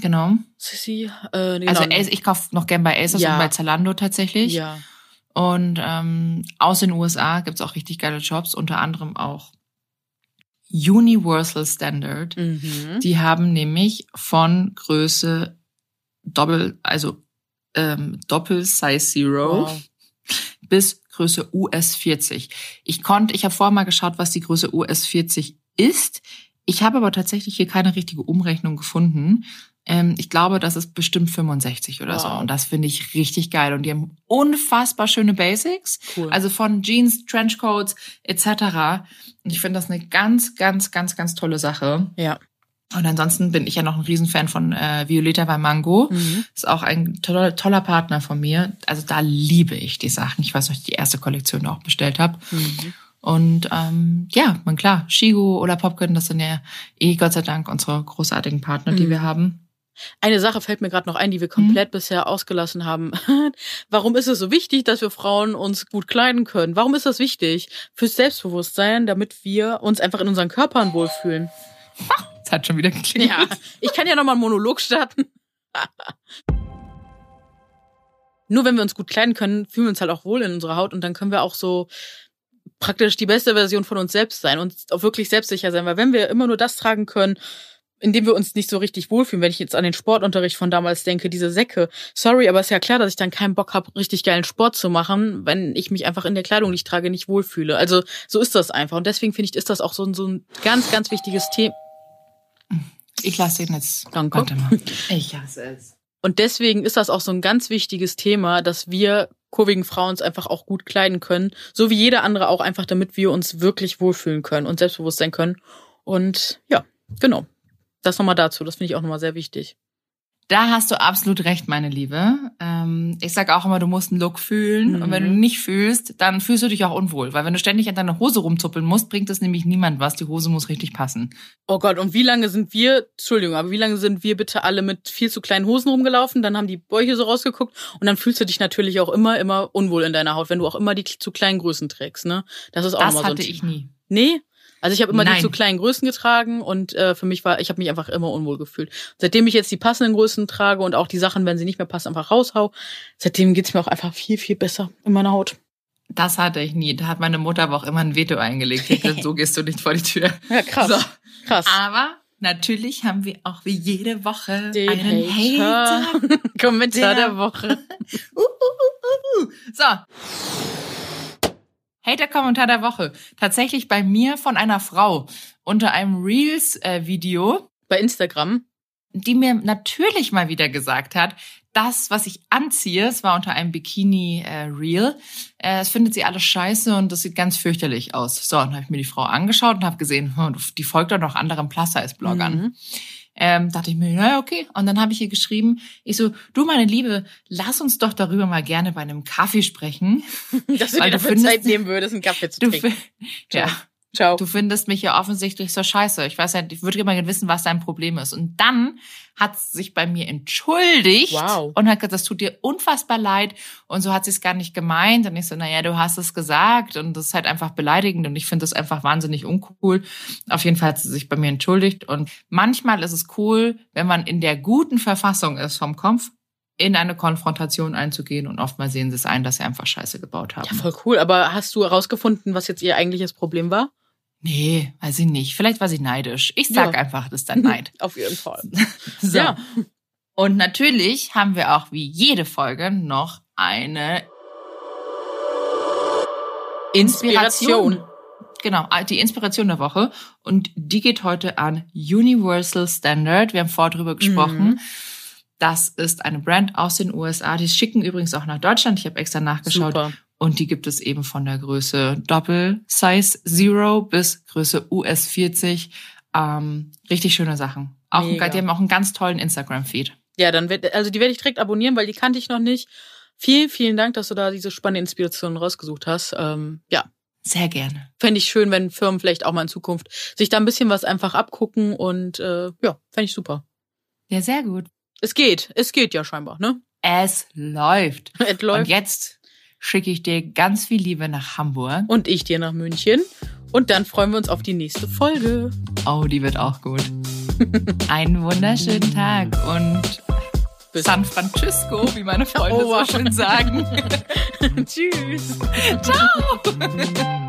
Genau. Sissy, äh, genau. Also ich kaufe noch gern bei ASOS Ja. und bei Zalando tatsächlich. ja. Und ähm, aus den USA gibt's auch richtig geile Jobs, unter anderem auch Universal Standard. Mhm. Die haben nämlich von Größe Doppel, also ähm, Doppel Size Zero Wow. bis Größe US 40. Ich konnte, ich habe vorher mal geschaut, was die Größe US 40 ist. Ich habe aber tatsächlich hier keine richtige Umrechnung gefunden. Ähm, ich glaube, das ist bestimmt 65 oder so. Wow. Und das finde ich richtig geil. Und die haben unfassbar schöne Basics. Cool. Also von Jeans, Trenchcoats etc. Und ich finde das eine ganz, ganz, ganz, ganz tolle Sache. ja. Und ansonsten bin ich ja noch ein Riesenfan von äh, Violeta bei Mango. Mhm. Ist auch ein toller, toller Partner von mir. Also da liebe ich die Sachen. Ich weiß noch, ich die erste Kollektion auch bestellt habe. Mhm. Und ähm, ja, man klar, Shigo oder Popkin, das sind ja eh Gott sei Dank unsere großartigen Partner, die Mhm. wir haben. Eine Sache fällt mir gerade noch ein, die wir Mhm. komplett bisher ausgelassen haben. Warum ist es so wichtig, dass wir Frauen uns gut kleiden können? Warum ist das wichtig? Fürs Selbstbewusstsein, damit wir uns einfach in unseren Körpern wohlfühlen. Das hat schon wieder geklingelt. Ja, ich kann ja noch mal einen Monolog starten. Nur wenn wir uns gut kleiden können, fühlen wir uns halt auch wohl in unserer Haut und dann können wir auch so praktisch die beste Version von uns selbst sein und auch wirklich selbstsicher sein. Weil wenn wir immer nur das tragen können, indem wir uns nicht so richtig wohlfühlen, wenn ich jetzt an den Sportunterricht von damals denke, diese Säcke, sorry, aber ist ja klar, dass ich dann keinen Bock habe, richtig geilen Sport zu machen, wenn ich mich einfach in der Kleidung, die ich trage, nicht wohlfühle. Also so ist das einfach. Und deswegen finde ich, ist das auch so ein, so ein ganz, ganz wichtiges Thema. Ich lasse ihn jetzt. Danke. Warte mal. Ich hasse es. Und deswegen ist das auch so ein ganz wichtiges Thema, dass wir kurvigen Frauen uns einfach auch gut kleiden können, so wie jeder andere auch einfach, damit wir uns wirklich wohlfühlen können und selbstbewusst sein können. Und ja, genau. Das nochmal dazu. Das finde ich auch nochmal sehr wichtig. Da hast du absolut recht, meine Liebe. Ähm, ich sage auch immer, du musst einen Look fühlen. Mhm. Und wenn du ihn nicht fühlst, dann fühlst du dich auch unwohl. Weil wenn du ständig an deiner Hose rumzuppeln musst, bringt es nämlich niemand was. Die Hose muss richtig passen. Oh Gott, und wie lange sind wir, Entschuldigung, aber wie lange sind wir bitte alle mit viel zu kleinen Hosen rumgelaufen? Dann haben die Bäuche so rausgeguckt und dann fühlst du dich natürlich auch immer, immer unwohl in deiner Haut, wenn du auch immer die zu kleinen Größen trägst, ne? Das ist auch Das nochmal so ein hatte ich nie. Nee. Also ich habe immer Nein. die zu kleinen Größen getragen und äh, für mich war, ich habe mich einfach immer unwohl gefühlt. Seitdem ich jetzt die passenden Größen trage und auch die Sachen, wenn sie nicht mehr passen, einfach raushau, seitdem geht's mir auch einfach viel, viel besser in meiner Haut. Das hatte ich nie. Da hat meine Mutter aber auch immer ein Veto eingelegt. Gesagt, so gehst du nicht vor die Tür. Ja, krass. So. Krass. Aber natürlich haben wir auch wie jede Woche Den einen Hater. Hater. Kommentar Der- der Woche. Uh, uh, uh, uh. So. Hater-Kommentar der Woche. Tatsächlich bei mir von einer Frau unter einem Reels-Video, Bei Instagram. die mir natürlich mal wieder gesagt hat, das, was ich anziehe, es war unter einem Bikini-Reel, äh, es findet sie alles scheiße und das sieht ganz fürchterlich aus. So, dann habe ich mir die Frau angeschaut und habe gesehen, hm, die folgt doch noch anderen Plus-Size-Bloggern. Mhm. Ähm, dachte ich mir, naja, okay. Und dann habe ich ihr geschrieben, ich so, du meine Liebe, lass uns doch darüber mal gerne bei einem Kaffee sprechen. Dass du dir du dafür findest- Zeit nehmen würdest, einen Kaffee zu Du, trinken. fi- ja, Ciao. du findest mich ja offensichtlich so scheiße. Ich weiß ja, ich würde gerne wissen, was dein Problem ist. Und dann hat sie sich bei mir entschuldigt Wow. und hat gesagt, das tut dir unfassbar leid. Und so hat sie es gar nicht gemeint. Und ich so, naja, du hast es gesagt und das ist halt einfach beleidigend. Und ich finde das einfach wahnsinnig uncool. Auf jeden Fall hat sie sich bei mir entschuldigt. Und manchmal ist es cool, wenn man in der guten Verfassung ist vom Kopf, in eine Konfrontation einzugehen. Und oftmals sehen sie es ein, dass sie einfach Scheiße gebaut haben. Ja, voll cool. Aber hast du herausgefunden, was jetzt ihr eigentliches Problem war? Nee, weiß ich nicht. Vielleicht war sie neidisch. Ich sag Ja. einfach, das ist dann Neid. Auf jeden Fall. So. Ja. Und natürlich haben wir auch wie jede Folge noch eine Inspiration. Inspiration. Genau, die Inspiration der Woche. Und die geht heute an Universal Standard. Wir haben vorher drüber gesprochen. Mhm. Das ist eine Brand aus den USA. Die schicken übrigens auch nach Deutschland. Ich habe extra nachgeschaut. Super. Und die gibt es eben von der Größe Doppel Size Zero bis Größe US 40. Ähm, richtig schöne Sachen. Auch ein, die haben auch einen ganz tollen Instagram-Feed. Ja, dann wird, also die werde ich direkt abonnieren, weil die kannte ich noch nicht. Vielen, vielen Dank, dass du da diese spannende Inspiration rausgesucht hast. Ähm, ja, Sehr gerne. fände ich schön, wenn Firmen vielleicht auch mal in Zukunft sich da ein bisschen was einfach abgucken und äh, ja, fände ich super. Ja, sehr gut. Es geht, es geht ja scheinbar, ne? Es läuft. Es Und läuft. jetzt schicke ich dir ganz viel Liebe nach Hamburg. Und ich dir nach München. Und dann freuen wir uns auf die nächste Folge. Oh, die wird auch gut. Einen wunderschönen Tag und Bis- San Francisco, wie meine Freunde Oh, wow. so schön sagen. Tschüss. Ciao.